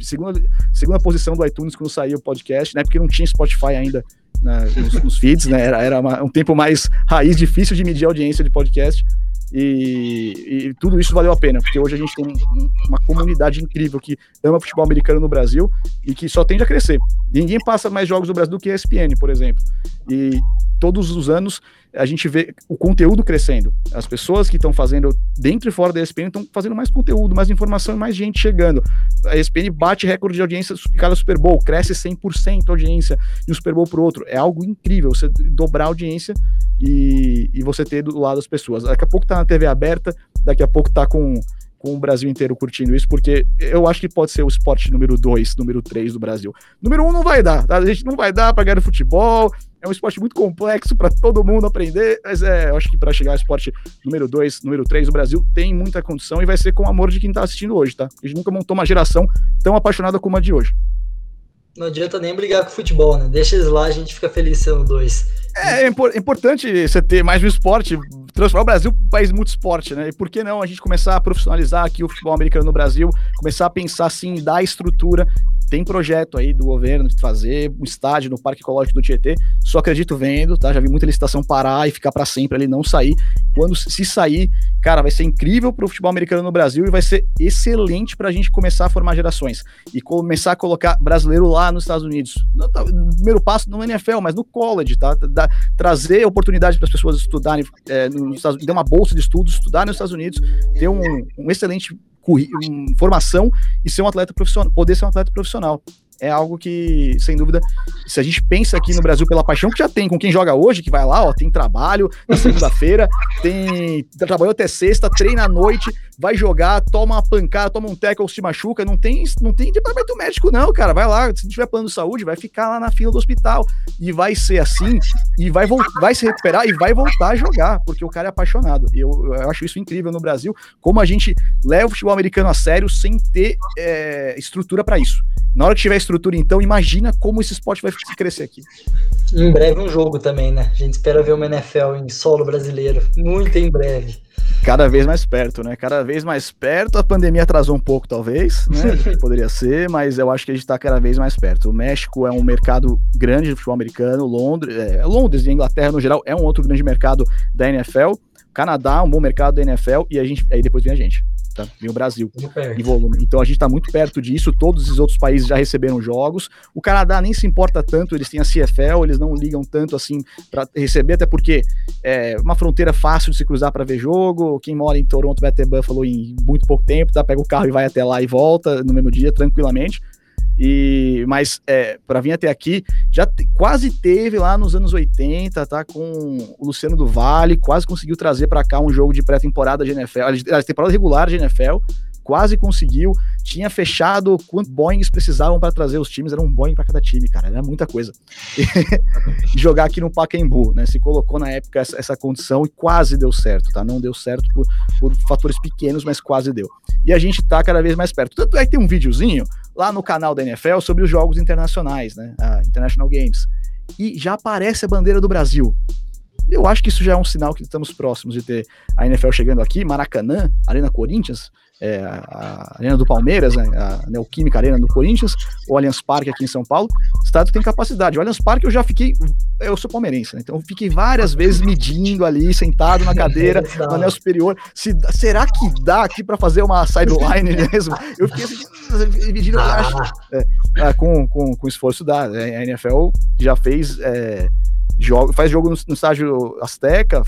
segunda, segunda posição do iTunes quando saiu o podcast, né? Porque não tinha Spotify ainda né, nos, nos, feeds, né? Era, era uma, um tempo mais raiz, difícil de medir a audiência de podcast. E, e, tudo isso valeu a pena, porque hoje a gente tem um, uma comunidade incrível que ama futebol americano no Brasil e que só tende a crescer. Ninguém passa mais jogos do Brasil do que a ESPN, por exemplo. E todos os anos a gente vê o conteúdo crescendo. As pessoas que estão fazendo dentro e fora da ESPN estão fazendo mais conteúdo, mais informação e mais gente chegando. A ESPN bate recorde de audiência cada Super Bowl, cresce 100% a audiência de um Super Bowl para outro. É algo incrível você dobrar a audiência e, e você ter do lado as pessoas. Daqui a pouco tá na TV aberta, daqui a pouco tá com com o Brasil inteiro curtindo isso, porque eu acho que pode ser o esporte número 2, número 3 do Brasil. Número 1 um não vai dar, tá? A gente não vai dar para ganhar futebol, é um esporte muito complexo para todo mundo aprender, mas é, eu acho que para chegar ao esporte número 2, número 3 do Brasil, tem muita condição e vai ser com o amor de quem está assistindo hoje, tá? A gente nunca montou uma geração tão apaixonada como a de hoje. Não adianta nem brigar com o futebol, né? Deixa eles lá, a gente fica feliz sendo dois. É, é importante você ter mais um esporte, transformar o Brasil um país muito esporte, né? E por que não a gente começar a profissionalizar aqui o futebol americano no Brasil, começar a pensar assim, dar estrutura tem projeto aí do governo de fazer um estádio no Parque Ecológico do Tietê. Só acredito vendo, tá? Já vi muita licitação parar e ficar para sempre ali, não sair. Quando se sair, cara, vai ser incrível para o futebol americano no Brasil e vai ser excelente para a gente começar a formar gerações e começar a colocar brasileiro lá nos Estados Unidos. Tá, primeiro passo no NFL, mas no college, tá? Da, trazer oportunidade para as pessoas estudarem é, nos Estados Unidos, ter uma bolsa de estudos, estudar nos Estados Unidos, ter um, um excelente formação e ser um atleta profissional, poder ser um atleta profissional é algo que, sem dúvida, se a gente pensa aqui no Brasil pela paixão que já tem com quem joga hoje, que vai lá, ó, tem trabalho na segunda-feira, tem trabalhou até sexta, treina à noite, vai jogar, toma uma pancada, toma um tackle, se machuca, não tem, não tem departamento médico não, cara, vai lá, se não tiver plano de saúde, vai ficar lá na fila do hospital e vai ser assim e vai vai se recuperar e vai voltar a jogar, porque o cara é apaixonado. E eu, eu acho isso incrível no Brasil, como a gente leva o futebol americano a sério sem ter é, estrutura para isso. Na hora que tiver estrutura, então, imagina como esse esporte vai crescer aqui. Em breve um jogo também, né? A gente espera ver uma NFL em solo brasileiro. Muito em breve. Cada vez mais perto, né? Cada vez mais perto. A pandemia atrasou um pouco, talvez, né? Poderia ser, mas eu acho que a gente está cada vez mais perto. O México é um mercado grande de futebol americano, Londres, é, Londres e Inglaterra no geral é um outro grande mercado da NFL. Canadá, um bom mercado da NFL, e a gente, aí depois vem a gente tá? O Brasil em volume. Então a gente está muito perto disso. Todos os outros países já receberam jogos. O Canadá nem se importa tanto, eles têm a CFL, eles não ligam tanto assim para receber, até porque é uma fronteira fácil de se cruzar para ver jogo. Quem mora em Toronto vai até Buffalo em muito pouco tempo, tá? Pega o carro e vai até lá e volta no mesmo dia tranquilamente. E, mas é, para vir até aqui, já te, quase teve lá nos anos 80, tá? Com o Luciano do Vale, quase conseguiu trazer para cá um jogo de pré-temporada de NFL, a temporada regular de NFL, quase conseguiu. Tinha fechado quantos Boeings precisavam para trazer os times, era um Boeing para cada time, cara, era muita coisa. Jogar aqui no Pacaembu, né? Se colocou na época essa, essa, condição e quase deu certo, tá? Não deu certo por, por fatores pequenos, mas quase deu. E a gente tá cada vez mais perto. Tanto é que tem um videozinho lá no canal da NFL sobre os jogos internacionais, né? A International Games. E já aparece a bandeira do Brasil. Eu acho que isso já é um sinal que estamos próximos de ter a NFL chegando aqui, Maracanã, Arena Corinthians, é, a Arena do Palmeiras, né, a Neoquímica Arena do Corinthians, o Allianz Parque aqui em São Paulo, o estado tem capacidade. O Allianz Parque eu já fiquei, eu sou palmeirense, né, então eu fiquei várias vezes medindo ali, sentado na cadeira, no anel superior, se, será que dá aqui para fazer uma sideline mesmo? Eu fiquei assim, medindo, acho, é, é, com, com, com esforço da né, a NFL já fez é, jogo, faz jogo no, no estágio Azteca,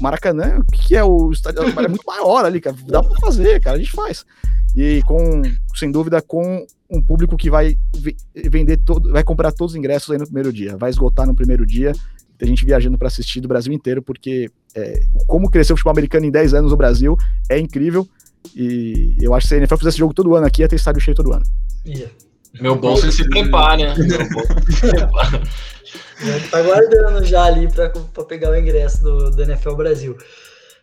Maracanã, o que, é o estádio? É muito maior ali, cara. Dá para fazer, cara. A gente faz. E com, sem dúvida, com um público que vai vender todo, vai comprar todos os ingressos aí no primeiro dia, vai esgotar no primeiro dia. Tem gente viajando para assistir do Brasil inteiro, porque é, como cresceu o futebol americano em 10 anos no Brasil é incrível. E eu acho que se a NFL fizesse jogo todo ano aqui, ia ter estádio cheio todo ano. Yeah. Meu bolso se prepara, né? Meu bolso se prepara. Tá guardando já ali para pegar o ingresso do, do NFL Brasil.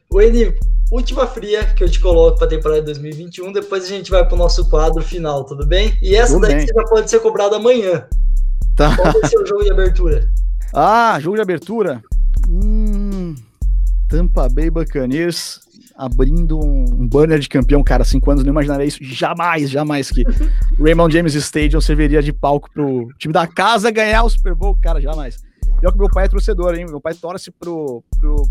O Eni, última fria que eu te coloco para a temporada de 2021, depois a gente vai para o nosso quadro final, tudo bem? E essa tudo daí bem. já pode ser cobrada amanhã. Tá. Qual vai ser o jogo de abertura? Ah, jogo de abertura? Hum, Tampa Bay Buccaneers abrindo um, banner de campeão, cara, cinco anos, não imaginaria isso jamais, jamais que Raymond James Stadium serviria de palco pro time da casa ganhar o Super Bowl, cara, jamais. Pior que meu pai é torcedor, hein? Meu pai torce pro, pro,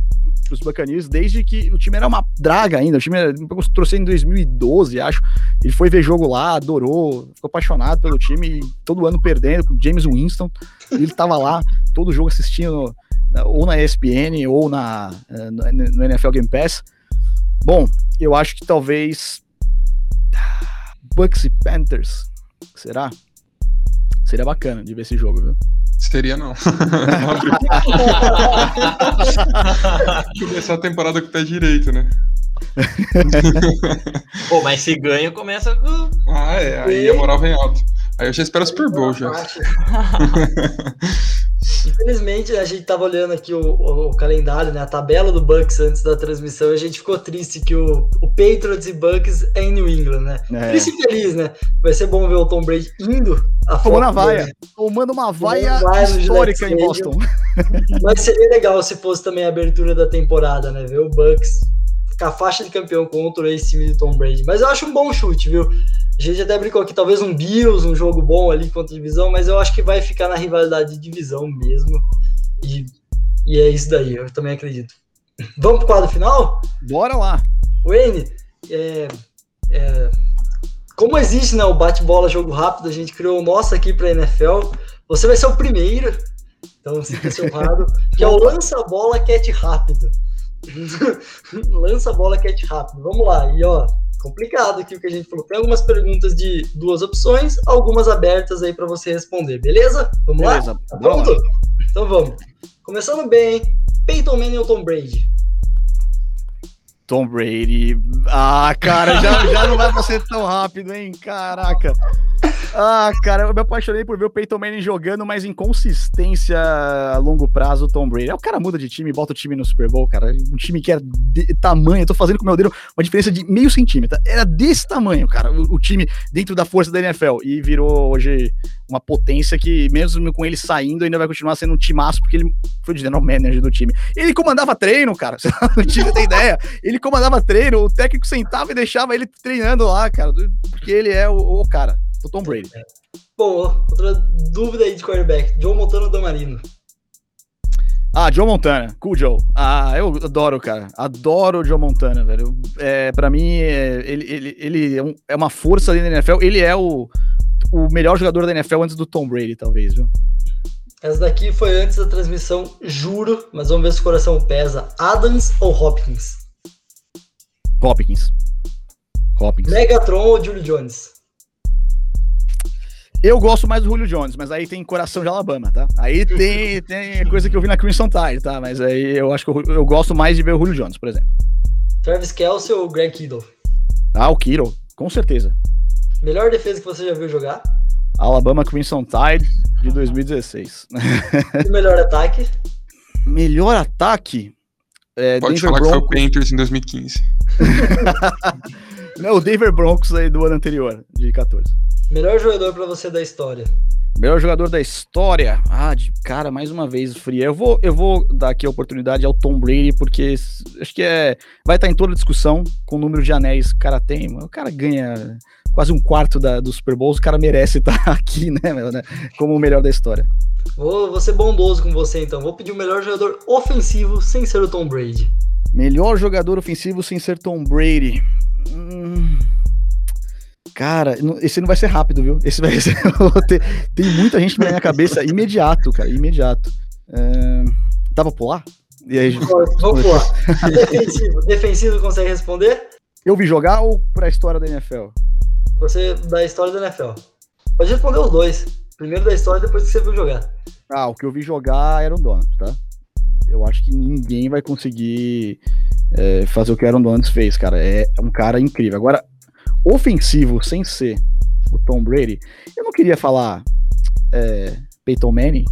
pros Buccaneers desde que o time era uma draga ainda. O time era, trouxe em 2012, acho. Ele foi ver jogo lá, adorou, ficou apaixonado pelo time, todo ano perdendo com James Winston. Ele tava lá, todo jogo assistindo, ou na ESPN ou na, eh, no NFL Game Pass. Bom, eu acho que talvez Bucks e Panthers. Será? Seria bacana de ver esse jogo, viu? Seria não. Começar a temporada com o pé direito, né? Pô, mas se ganha, começa com. Ah, é. Aí a moral vem alta. Aí eu já espero o Super Bowl já. Infelizmente, a gente tava olhando aqui o, o, o, calendário, né, a tabela do Bucks antes da transmissão, e a gente ficou triste que o, o Patriots e Bucks é em New England, né? É. Triste e feliz, né? Vai ser bom ver o Tom Brady indo a Tomando na vaia. Tomando uma vaia histórica em Boston. Mas seria legal se fosse também a abertura da temporada, né? Ver o Bucks a faixa de campeão contra esse time do Tom Brady. Mas eu acho um bom chute, viu? A gente até brincou aqui, talvez um Bills, um jogo bom ali contra a divisão, mas eu acho que vai ficar na rivalidade de divisão mesmo. E, e é isso daí, eu também acredito. Vamos pro quadro final? Bora lá. Wayne, é, é, como existe né, o bate-bola jogo rápido, a gente criou o nosso aqui para NFL. Você vai ser o primeiro, então sinta-se honrado, que é o lança-bola cat rápido. lança-bola cat rápido. Vamos lá, e ó, complicado aqui o que a gente falou. Tem algumas perguntas de duas opções, algumas abertas aí para você responder, beleza? Vamos beleza, lá? Tá pronto? Então vamos. Começando bem, Peyton Manning ou Tom Brady? Tom Brady. Ah, cara, já, já não vai ser tão rápido, hein? Caraca. Ah, cara, eu me apaixonei por ver o Peyton Manning jogando, mas em consistência a longo prazo, Tom Brady. É o cara muda de time, bota o time no Super Bowl, cara. Um time que era de tamanho, eu tô fazendo com o meu dedo uma diferença de meio centímetro. Era desse tamanho, cara, o, o, time dentro da força da NFL. E virou hoje uma potência que, mesmo com ele saindo, ainda vai continuar sendo um timaço, porque ele foi o general manager do time. Ele comandava treino, cara. O time tem ideia. Ele comandava treino, o técnico sentava e deixava ele treinando lá, cara. Porque ele é o, o cara do Tom Brady. Bom, outra dúvida aí de quarterback. John Montana ou Dan Marino? Ah, John Montana, cool Joe. Ah, eu adoro, cara. Adoro o John Montana, velho. É, pra mim, é, ele, ele, ele é, um, é, uma força ali na NFL. Ele é o, o melhor jogador da NFL antes do Tom Brady, talvez, viu? Essa daqui foi antes da transmissão, juro, mas vamos ver se o coração pesa. Adams ou Hopkins? Hopkins. Hopkins. Megatron ou Julio Jones? Eu gosto mais do Julio Jones, mas aí tem coração de Alabama, tá? Aí tem, tem coisa que eu vi na Crimson Tide, tá? Mas aí eu acho que eu, eu gosto mais de ver o Julio Jones, por exemplo. Travis Kelsey ou Greg Kittle? Ah, o Kittle, com certeza. Melhor defesa que você já viu jogar? Alabama Crimson Tide de 2016. E melhor ataque? Melhor ataque? É, Pode Denver falar Broncos. que foi o Panthers em 2015. Não, o Denver Broncos aí do ano anterior, de 14. Melhor jogador para você da história? Melhor jogador da história? Ah, de cara, mais uma vez, Fria. Eu vou, eu vou dar aqui a oportunidade ao Tom Brady, porque acho que é, vai estar em toda a discussão com o número de anéis que o cara tem. O cara ganha quase um quarto da, do Super Bowl, o cara merece estar aqui, né, né, como o melhor da história. Vou, vou ser bondoso com você, então. Vou pedir o melhor jogador ofensivo sem ser o Tom Brady. Melhor jogador ofensivo sem ser Tom Brady. Hum... Cara, esse não vai ser rápido, viu? Esse vai ser. tem muita gente na minha cabeça imediato, cara, imediato. É... Dá pra pular? E aí, vou, vou pular. defensivo. Defensivo consegue responder? Eu vi jogar ou pra história da NFL? Você, da história da NFL. Pode responder os dois. Primeiro da história, depois que você viu jogar. Ah, o que eu vi jogar era um Donald, tá? Eu acho que ninguém vai conseguir é, fazer o que o Aaron Donald fez, cara. É um cara incrível. Agora, ofensivo sem ser o Tom Brady, eu não queria falar é, Peyton Manning,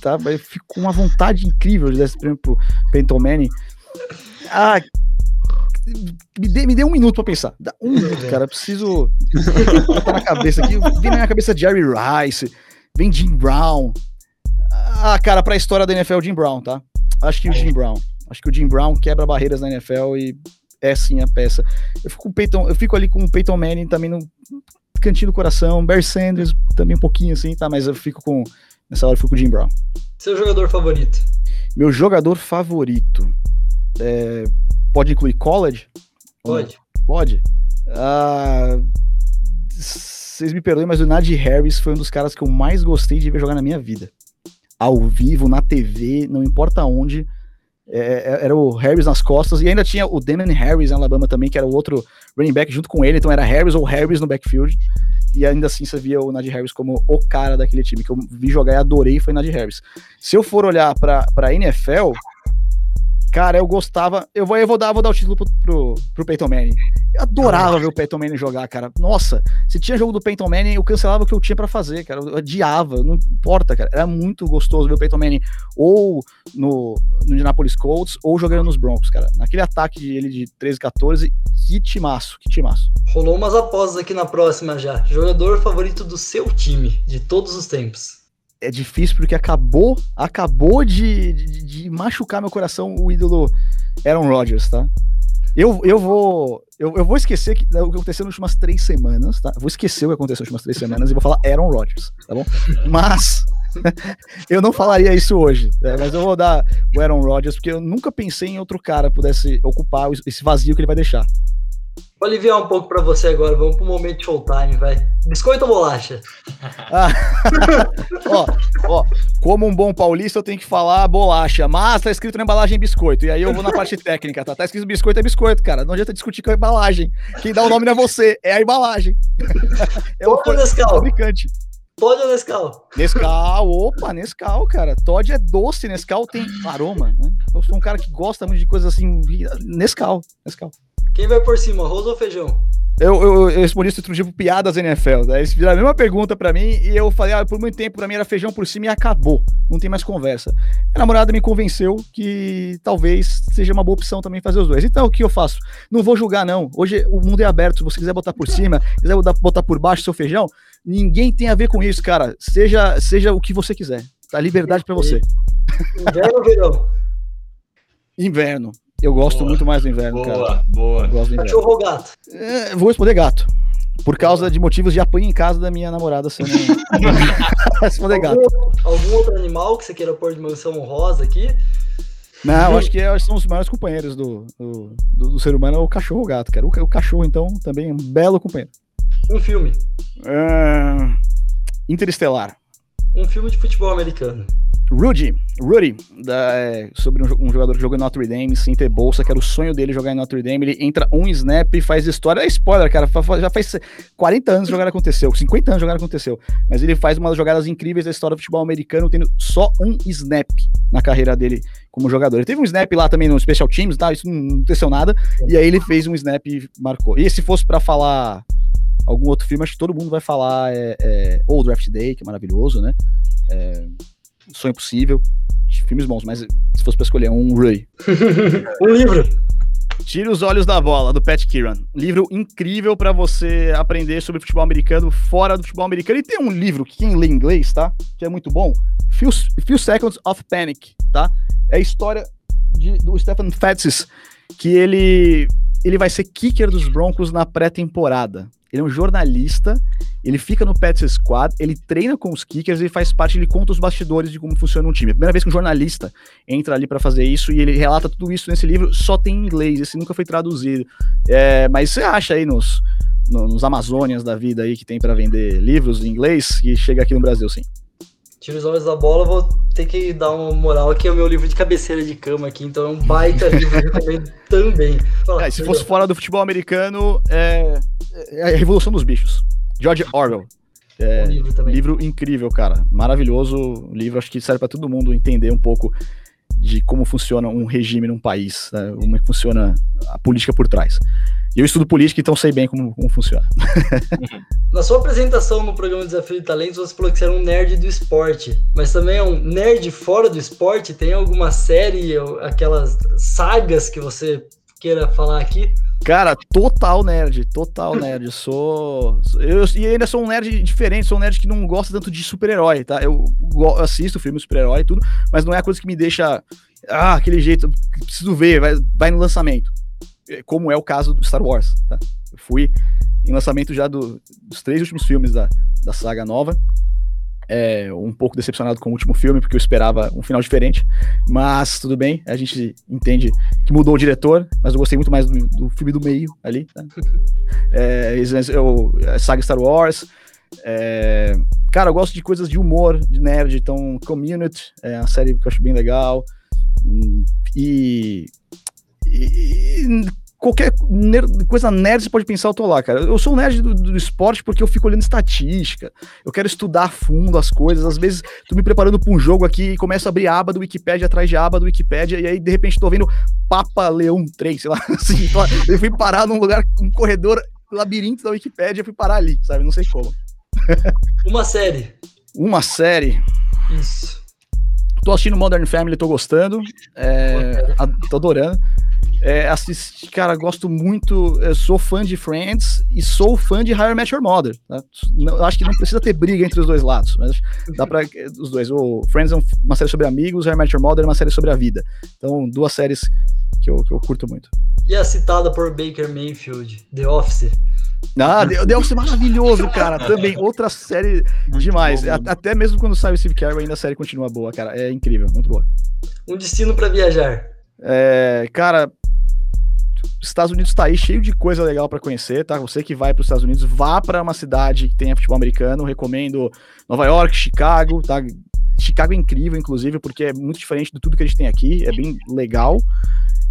tá? Eu fico com uma vontade incrível de dar esse prêmio pro Peyton Manning. Ah, me dê, me dê um minuto pra pensar. Dá um minuto, cara. Eu preciso botar na cabeça aqui. Vem na minha cabeça Jerry Rice, vem Jim Brown. Ah, cara, pra história da NFL, Jim Brown, tá? Acho que o Jim Brown. Acho que o Jim Brown quebra barreiras na NFL e é sim a peça. Eu fico, Peyton, eu fico ali com o Peyton Manning também no cantinho do coração, Barry Sanders também um pouquinho assim, tá? Mas eu fico com, nessa hora eu fico com o Jim Brown. Seu jogador favorito? Meu jogador favorito é, pode incluir college? Pode. Pode? Ah, vocês me perdoem, mas o Najee Harris foi um dos caras que eu mais gostei de ver jogar na minha vida. Ao vivo, na TV, não importa onde. É, é, era o Harris nas costas, e ainda tinha o Damon Harris em Alabama também, que era o outro running back junto com ele, então era Harris ou Harris no backfield, e ainda assim você via o Najee Harris como o cara daquele time, que eu vi jogar e adorei foi Najee Harris. Se eu for olhar para a NFL, Cara, eu gostava. Eu vou, eu vou, dar, vou dar o título pro, pro, pro Peyton Manning. Eu adorava ver o Peyton Manning jogar, cara. Nossa, se tinha jogo do Peyton Manning, eu cancelava o que eu tinha para fazer, cara. Eu odiava, não importa, cara. Era muito gostoso ver o Peyton Manning ou no, no Indianapolis Colts ou jogando nos Broncos, cara. Naquele ataque de ele de 13, 14, que timaço, que timaço. Rolou umas apostas aqui na próxima já. Jogador favorito do seu time, de todos os tempos é difícil porque acabou, acabou de, de, de, machucar meu coração o ídolo Aaron Rodgers, tá? Eu, eu vou eu, eu vou esquecer que, o que aconteceu nas últimas trêas semanas, tá? Vou esquecer o que aconteceu nas últimas três semanas e vou falar Aaron Rodgers, tá bom? Mas eu não falaria isso hoje, né? mas eu vou dar o Aaron Rodgers porque eu nunca pensei em outro cara pudesse ocupar esse vazio que ele vai deixar. Vou aliviar um pouco para você agora. Vamos pro momento showtime, vai. Biscoito ou bolacha? Ah, ó, ó, como um bom paulista, eu tenho que falar bolacha, mas tá escrito na embalagem biscoito. E aí eu vou na parte técnica, tá? Tá escrito biscoito é biscoito, cara. Não adianta discutir com a embalagem. Quem dá o nome não é você, é a embalagem. É o fabricante. Todd ou Nescau? Nescau, opa, Nescau, cara. Todd é doce, Nescau tem aroma, né? Eu sou um cara que gosta muito de coisas assim. Nescau, Nescau. Quem vai por cima, arroz ou feijão? Eu, eu, eu respondi isso outro dia piadas NFL. Daí eles fizeram a mesma pergunta para mim e eu falei, ah, por muito tempo pra mim era feijão por cima e acabou. Não tem mais conversa. Minha namorada me convenceu que talvez seja uma boa opção também fazer os dois. Então, o que eu faço? Não vou julgar, não. Hoje o mundo é aberto. Se você quiser botar por cima, quiser botar por baixo seu feijão, ninguém tem a ver com isso, cara. Seja, seja o que você quiser. Tá liberdade para você. Inverno ou verão? Inverno. Eu gosto boa, muito mais do inverno, boa, cara. Boa, boa. Cachorro ou gato? É, vou responder gato. Por causa de motivos de apanho em casa da minha namorada, você não... responder gato. Algum, outro animal que você queira pôr de mansão honrosa aqui? Não, acho que é, são os maiores companheiros do, do, do, do ser humano, o cachorro ou o gato, cara. O, o, cachorro, então, também é um belo companheiro. Um filme? Uh, Interestelar. Um filme de futebol americano. Rudy, Rudy, da, é, sobre um, um, jogador que jogou em Notre Dame sem ter bolsa, que era o sonho dele jogar em Notre Dame. Ele entra um snap e faz história. É spoiler, cara. Já faz 40 anos jogar aconteceu, 50 anos jogar aconteceu. Mas ele faz uma das jogadas incríveis da história do futebol americano, tendo só um snap na carreira dele como jogador. Ele teve um snap lá também no Special Teams, tá? Isso não aconteceu nada. E aí ele fez um snap e marcou. E se fosse para falar algum outro filme, acho que todo mundo vai falar é, é, ou Draft Day, que é maravilhoso, né? É, Sonho Possível, filmes bons, mas se fosse pra escolher um, Ray. um livro. Tire os olhos da bola, do Pat Kieran. Livro incrível para você aprender sobre futebol americano fora do futebol americano. E tem um livro que quem lê inglês, tá? Que é muito bom. Few, Few Seconds of Panic, tá? É a história de, do Stephen Fatsis, que ele, ele vai ser kicker dos Broncos na pré-temporada. Ele é um jornalista, ele fica no Pets Squad, ele treina com os kickers e faz parte, ele conta os bastidores de como funciona um time. A primeira vez que um jornalista entra ali para fazer isso e ele relata tudo isso nesse livro, só tem em inglês, esse nunca foi traduzido. É, mas você acha aí nos, nos Amazônias da vida aí que tem para vender livros em inglês que chega aqui no Brasil, sim. Tira os olhos da bola, vou ter que dar uma moral aqui, é o meu livro de cabeceira de cama aqui, então é um baita livro também. Fala, é, se fosse fora do futebol americano, é, é a Revolução dos Bichos. George Orwell. É, um livro, livro, incrível, cara. Maravilhoso livro. Acho que serve para todo mundo entender um pouco de como funciona um regime num país, né? como é que funciona a política por trás. Eu estudo política, então sei bem como, como funciona. Na sua apresentação no programa Desafio de Talentos, você falou que você era um nerd do esporte, mas também é um nerd fora do esporte? Tem alguma série, aquelas sagas que você queira falar aqui? Cara, total nerd, total nerd. Sou. Eu, e ainda sou um nerd diferente, sou um nerd que não gosta tanto de super-herói, tá? Eu assisto filme super-herói e tudo, mas não é a coisa que me deixa. Ah, aquele jeito, preciso ver, vai, vai no lançamento. Como é o caso do Star Wars, tá? Eu fui em lançamento já do, dos três últimos filmes da, da saga nova é, um pouco decepcionado com o último filme, porque eu esperava um final diferente, mas tudo bem, a gente entende que mudou o diretor, mas eu gostei muito mais do, do filme do meio ali, tá? é, eu, saga Star Wars, é, cara, eu gosto de coisas de humor, de nerd, então Community é uma série que eu acho bem legal, hum, e, e qualquer nerd, coisa nerd você pode pensar, eu tô lá, cara. Eu sou um nerd do, do, esporte porque eu fico olhando estatística, eu quero estudar a fundo as coisas. Às vezes, tô me preparando pra um jogo aqui e começo a abrir aba do Wikipedia atrás de aba do Wikipedia, e aí, de repente, tô vendo Papa Leão 3, sei lá, assim. Então, eu fui parar num lugar, um corredor labirinto da Wikipedia, fui parar ali, sabe? Não sei como. Uma série. Uma série. Isso. Tô assistindo Modern Family, tô gostando. É, tô adorando. É, assisti, cara, gosto muito, sou fã de Friends e sou fã de Higher Met Your Mother. Tá? Não, acho que não precisa ter briga entre os dois lados, mas dá para os dois. O Friends é uma série sobre amigos, Higher Met Your Mother é uma série sobre a vida. Então, duas séries que eu, que eu curto muito. E a citada por Baker Mayfield, The Office. Ah, The Office é maravilhoso, cara. Também outra série muito demais. Bom, Até mesmo quando sai o Steve Carell, ainda a série continua boa, cara. É incrível, muito boa. Um destino para viajar. É, cara, Estados Unidos está aí cheio de coisa legal para conhecer, tá? Você que vai para os Estados Unidos, vá para uma cidade que tenha futebol americano. Recomendo Nova York, Chicago, tá? Chicago é incrível, inclusive, porque é muito diferente de tudo que a gente tem aqui, é bem legal.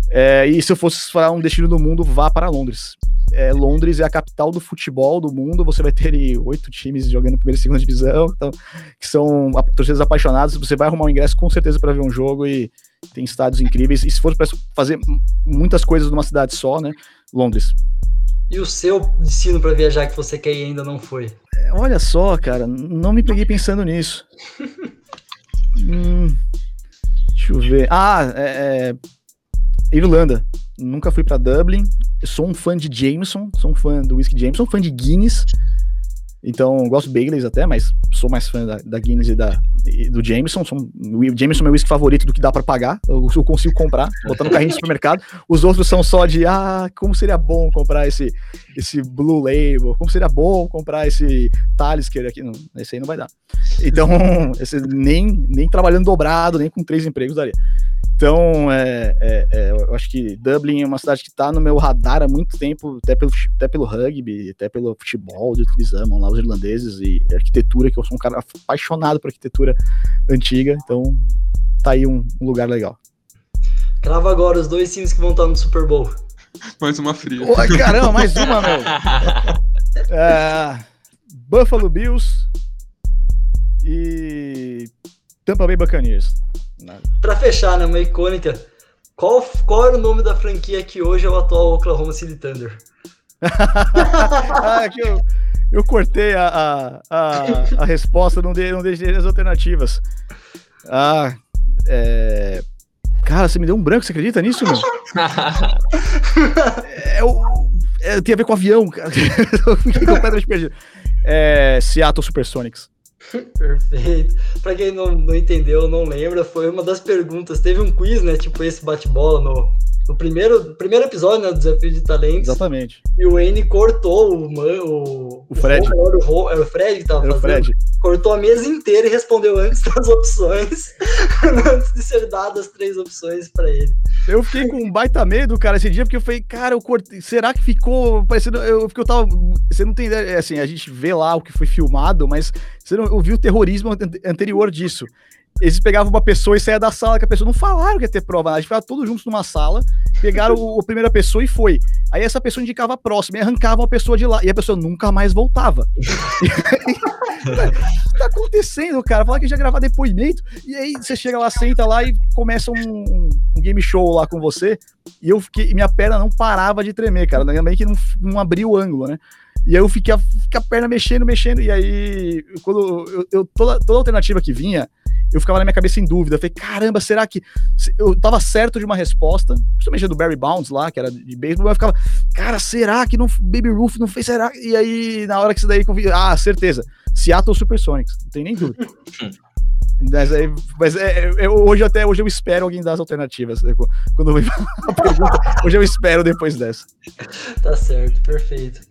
É, e se eu fosse falar um destino do mundo, vá para Londres. É, Londres é a capital do futebol do mundo. Você vai ter oito times jogando primeira e segunda divisão, então, que são torcidas apaixonadas. Você vai arrumar um ingresso com certeza para ver um jogo e tem estádios incríveis. E se for para fazer muitas coisas numa cidade só, né? Londres. E o seu destino para viajar que você quer e ainda não foi? É, olha só, cara, não me peguei pensando nisso. hum, deixa eu ver. Ah, é, é, Irlanda. Nunca fui para Dublin. Eu sou um fã de Jameson, sou um fã do whisky Jameson, fã de Guinness. Então, gosto de Baileys até, mas sou mais fã da, da Guinness e, da, e do Jameson. Sou, o Jameson é meu whisky favorito do que dá para pagar. Eu, eu, consigo comprar, botar no carrinho do supermercado. Os outros são só de, ah, como seria bom comprar esse, esse Blue Label, como seria bom comprar esse Talisker aqui. Não, esse aí não vai dar. Então, esse, nem, nem trabalhando dobrado, nem com três empregos daria. Então, é, é, é, eu acho que Dublin é uma cidade que está no meu radar há muito tempo, até pelo, até pelo rugby, até pelo futebol, que eles amam lá, os irlandeses, e arquitetura, que eu sou um cara apaixonado por arquitetura antiga, então tá aí um, um lugar legal. Crava agora os dois times que vão estar no Super Bowl. Mais uma fria. Ô, caramba, mais uma, meu. É, Buffalo Bills e Tampa Bay Buccaneers. Para fechar, né, uma icônica, qual, qual era o nome da franquia que hoje é o atual Oklahoma City Thunder? ah, é que eu, eu cortei a, a, a, a resposta, não dei, não dei as alternativas. Ah, é... Cara, você me deu um branco, você acredita nisso, meu? é, é, tem a ver com avião, cara. eu fiquei completamente perdido. É, Seattle Supersonics. Perfeito. Pra quem não, não entendeu, não lembra, foi uma das perguntas. Teve um quiz, né? Tipo esse bate-bola no, no primeiro, primeiro episódio né, do Desafio de Talentos. Exatamente. E o Wayne cortou o, o, o Fred. O, o, era o Fred que tava era fazendo. O Fred. Cortou a mesa inteira e respondeu antes das opções, antes de ser dadas as três opções para ele. Eu fiquei com um baita medo, cara, esse dia, porque eu falei, cara, eu cortei. Será que ficou parecendo. Eu, porque eu tava. Você não tem ideia, assim, a gente vê lá o que foi filmado, mas você não ouviu o terrorismo anterior disso eles pegavam uma pessoa e saia da sala, que a pessoa não falaram que ia ter prova, a gente ficava todos juntos numa sala, pegaram o, a primeira pessoa e foi. Aí essa pessoa indicava a próxima e arrancava a pessoa de lá, e a pessoa nunca mais voltava. o que tá acontecendo, cara? Falar que já gravar depoimento, e aí você chega lá, senta lá e começa um, um game show lá com você, e eu fiquei, minha perna não parava de tremer, cara, também que não, não abria o ângulo, né? E aí eu fiquei a, fiquei a perna mexendo, mexendo, e aí, quando eu, eu toda, toda alternativa que vinha, eu ficava na minha cabeça em dúvida. Eu falei, caramba, será que. Eu tava certo de uma resposta, principalmente do Barry Bounds lá, que era de beisebol, mas eu ficava, cara, será que não, Baby Ruth não fez? Será? E aí, na hora que isso daí, ah, certeza, Seattle Supersonics, não tem nem dúvida. Mas, aí, mas é, eu, hoje até hoje eu espero alguém dar as alternativas. Né, quando eu a pergunta, hoje eu espero depois dessa. Tá certo, perfeito.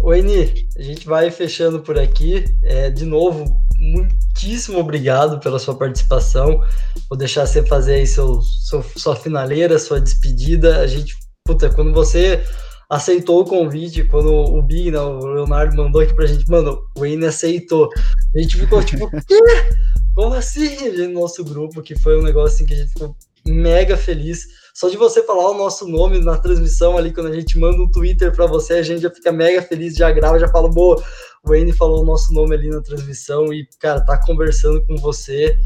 Oi, Ni, a gente vai fechando por aqui. É, de novo, muitíssimo obrigado pela sua participação. Vou deixar você fazer aí seu, seu, sua finaleira, sua despedida. A gente, puta, quando você aceitou o convite, quando o Big, né, o Leonardo mandou aqui pra gente, mano, o Wayne aceitou. A gente ficou tipo, quê? Como assim? No nosso grupo, que foi um negócio assim que a gente ficou mega feliz. Só de você falar o nosso nome na transmissão ali, quando a gente manda um Twitter para você, a gente já fica mega feliz, já grava, já fala, boa, o Wayne falou o nosso nome ali na transmissão e, cara, tá conversando com você.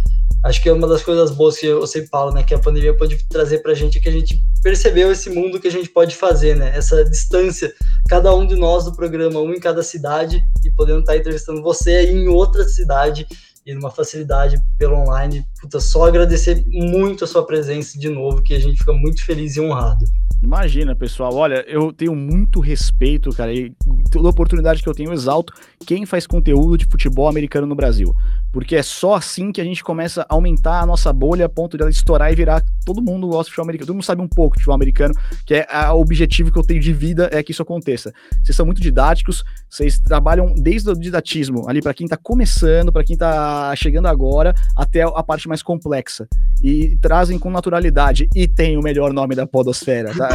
Acho que é uma das coisas boas que eu sempre falo, né? Que a pandemia pode trazer pra gente é que a gente percebeu esse mundo que a gente pode fazer, né? Essa distância, cada um de nós do programa, um em cada cidade, e podendo estar tá entrevistando você aí em outra cidade e numa facilidade pelo online. Puta, só agradecer muito a sua presença de novo, que a gente fica muito feliz e honrado. Imagina, pessoal. Olha, eu tenho muito respeito, cara, e toda oportunidade que eu tenho, eu exalto quem faz conteúdo de futebol americano no Brasil. Porque é só assim que a gente começa a aumentar a nossa bolha a ponto de ela estourar e virar. Todo mundo gosta de futebol americano, todo mundo sabe um pouco de futebol americano, que é o objetivo que eu tenho de vida é que isso aconteça. Vocês são muito didáticos, vocês trabalham desde o didatismo, ali para quem tá começando, para quem tá chegando agora, até a parte mais complexa. E trazem com naturalidade. E tem o melhor nome da Podosfera, tá?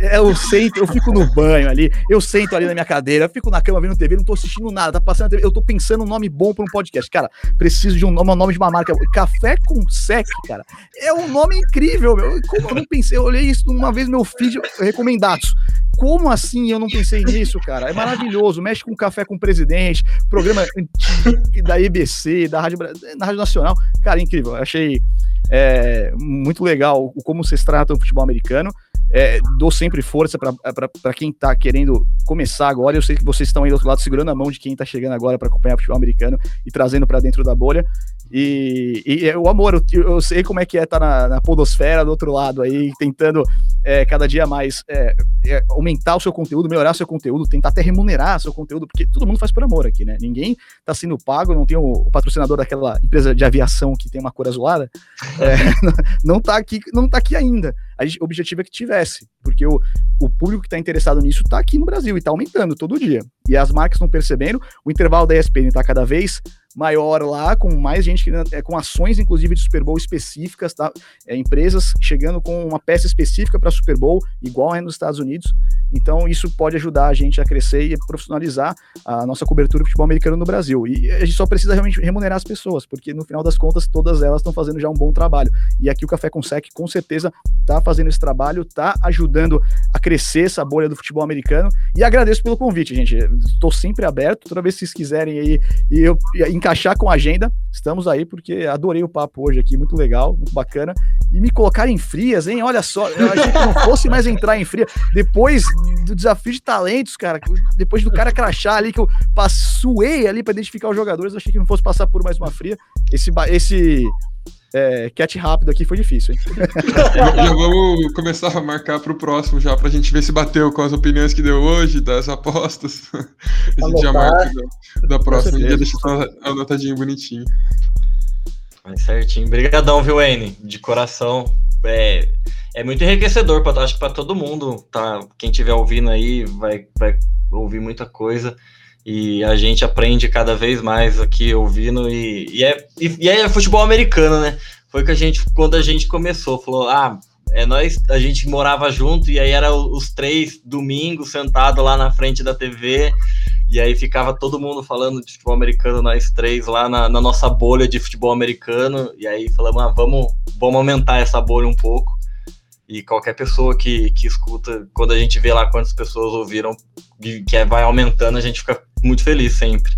É, eu sento, eu fico no banho ali, eu sento ali na minha cadeira, fico na cama vendo TV, não tô assistindo nada, tá passando TV, eu tô pensando um nome bom para um podcast. Cara, preciso de um nome, um nome de uma marca. Café com sec, cara. É um nome incrível, meu. Como eu não pensei, eu olhei isso uma vez meu feed recomendados. Como assim eu não pensei nisso, cara? É maravilhoso. Mexe com café com o presidente, programa da EBC, da Rádio, da Rádio Nacional. Cara, incrível. Achei é, muito legal como vocês tratam o futebol americano. É, dou sempre força para quem está querendo começar agora. Eu sei que vocês estão aí do outro lado segurando a mão de quem está chegando agora para acompanhar o futebol americano e trazendo para dentro da bolha. E, e, é o amor, eu, eu, sei como é que é estar tá na, na podosfera do outro lado aí, tentando é, cada dia mais é, é, aumentar o seu conteúdo, melhorar o seu conteúdo, tentar até remunerar seu conteúdo, porque todo mundo faz por amor aqui, né? Ninguém está sendo pago, não tem o, o, patrocinador daquela empresa de aviação que tem uma cor azulada, é, não está aqui, não tá aqui ainda. Gente, o objetivo é que tivesse, porque o, o público que está interessado nisso está aqui no Brasil e está aumentando todo dia. E as marcas estão percebendo, o intervalo da ESPN está cada vez maior lá, com mais gente, é, com ações, inclusive, de Super Bowl específicas, tá? É, empresas chegando com uma peça específica para Super Bowl, igual é nos Estados Unidos. Então, isso pode ajudar a gente a crescer e a profissionalizar a nossa cobertura de futebol americano no Brasil. E a gente só precisa realmente remunerar as pessoas, porque no final das contas, todas elas estão fazendo já um bom trabalho. E aqui o Café com Sec, com certeza, está fazendo esse trabalho, está ajudando a crescer essa bolha do futebol americano. E agradeço pelo convite, gente. Estou sempre aberto, toda vez que vocês quiserem aí e eu encaixar com a agenda, estamos aí, porque adorei o papo hoje aqui, muito legal, muito bacana. E me colocar em frias, hein? Olha só, eu achei que não fosse mais entrar em fria. Depois do desafio de talentos, cara, depois do cara crachar ali, que eu suei ali para identificar os jogadores, achei que não fosse passar por mais uma fria. Esse, esse é, catch rápido aqui foi difícil, hein? já, vamos começar a marcar para o próximo já, para a gente ver se bateu com as opiniões que deu hoje, das apostas. A gente já marca da, da próxima, já deixa anotadinho bonitinho. Vai certinho. Obrigadão, viu, N? De coração. É, é muito enriquecedor, pra, acho que para todo mundo, tá? Quem estiver ouvindo aí vai, vai ouvir muita coisa e a gente aprende cada vez mais aqui ouvindo e, e, é, e, e é futebol americano, né? Foi que a gente, quando a gente começou, falou, ah, é nós, a gente morava junto e aí era os três domingos sentado lá na frente da TV e aí ficava todo mundo falando de futebol americano, nós três lá na, na nossa bolha de futebol americano e aí falamos, ah, vamos, vamos aumentar essa bolha um pouco e qualquer pessoa que, que escuta, quando a gente vê lá quantas pessoas ouviram, que, que vai aumentando, a gente fica muito feliz sempre.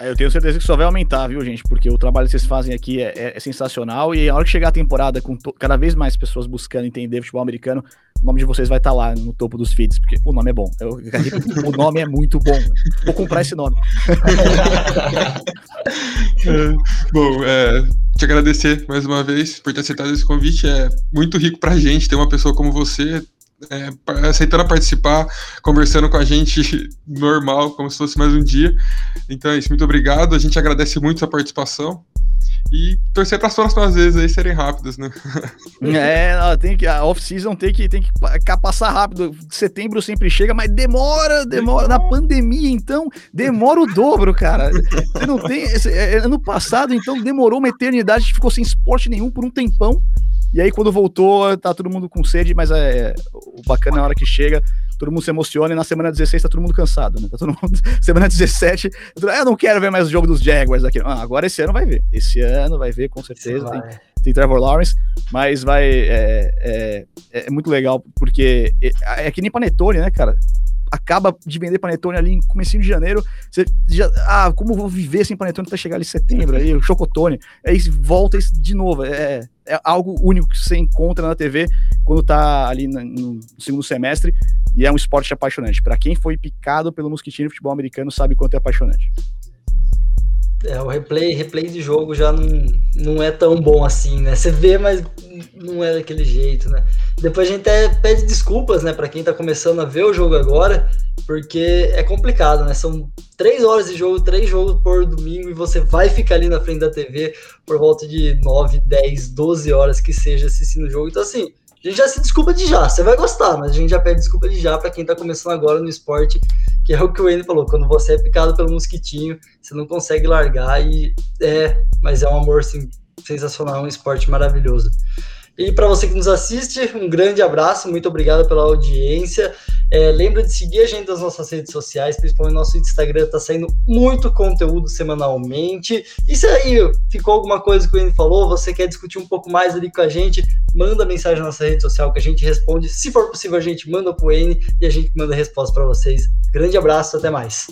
Eu tenho certeza que só vai aumentar, viu, gente? Porque o trabalho que vocês fazem aqui é, é, é sensacional. E a hora que chegar a temporada, com cada vez mais pessoas buscando entender futebol americano, o nome de vocês vai estar tá lá no topo dos feeds, porque o nome é bom. Eu, o nome é muito bom. Vou comprar esse nome. é, bom, é, te agradecer mais uma vez por ter aceitado esse convite. É muito rico pra gente ter uma pessoa como você é, aceitando participar, conversando com a gente normal, como se fosse mais um dia. Então é isso, muito obrigado. A gente agradece muito a participação. E torcer para as próximas vezes aí serem rápidas, né? É, tem que, a off-season tem que, tem que passar rápido. Setembro sempre chega, mas demora, demora. Na pandemia, então, demora o dobro, cara. Você não tem. É, ano passado, então, demorou uma eternidade, a gente ficou sem esporte nenhum por um tempão. E aí, quando voltou, tá todo mundo com sede, mas é, o bacana é a hora que chega, todo mundo se emociona e na semana 16 tá todo mundo cansado, né? Tá todo mundo. Semana 17, ah, eu não quero ver mais o jogo dos Jaguars aqui. Ah, agora esse ano vai ver. Esse ano vai ver, com certeza. Tem, tem, Trevor Lawrence, mas vai. É, é, é muito legal, porque é, é que nem Panetone, né, cara? Acaba de vender panetone ali em comecinho de janeiro, você já, ah, como vou viver sem panetone até chegar ali em setembro, aí o chocotone, aí volta de novo, é, é algo único que você encontra na TV quando tá ali no segundo semestre, e é um esporte apaixonante. Para quem foi picado pelo mosquitinho de futebol americano sabe quanto é apaixonante. É, o replay, replay de jogo já não, não é tão bom assim, né? Você vê, mas não é daquele jeito, né? Depois a gente até pede desculpas, né, para quem tá começando a ver o jogo agora, porque é complicado, né? São três horas de jogo, três jogos por domingo, e você vai ficar ali na frente da TV por volta de 9, 10, 12 horas que seja assistindo o jogo. Então, assim, a gente já se desculpa de já, você vai gostar, mas a gente já pede desculpa de já para quem tá começando agora no esporte que é o que o Wayne falou, quando você é picado pelo mosquitinho, você não consegue largar e é, mas é um amor assim, sensacional, um esporte maravilhoso. E para você que nos assiste, um grande abraço, muito obrigado pela audiência. É, lembra de seguir a gente nas nossas redes sociais, principalmente no nosso Instagram, tá saindo muito conteúdo semanalmente. E se aí ficou alguma coisa que o Wayne falou, você quer discutir um pouco mais ali com a gente, manda mensagem na nossa rede social que a gente responde. Se for possível, a gente manda pro Wayne e a gente manda a resposta para vocês. Grande abraço, até mais.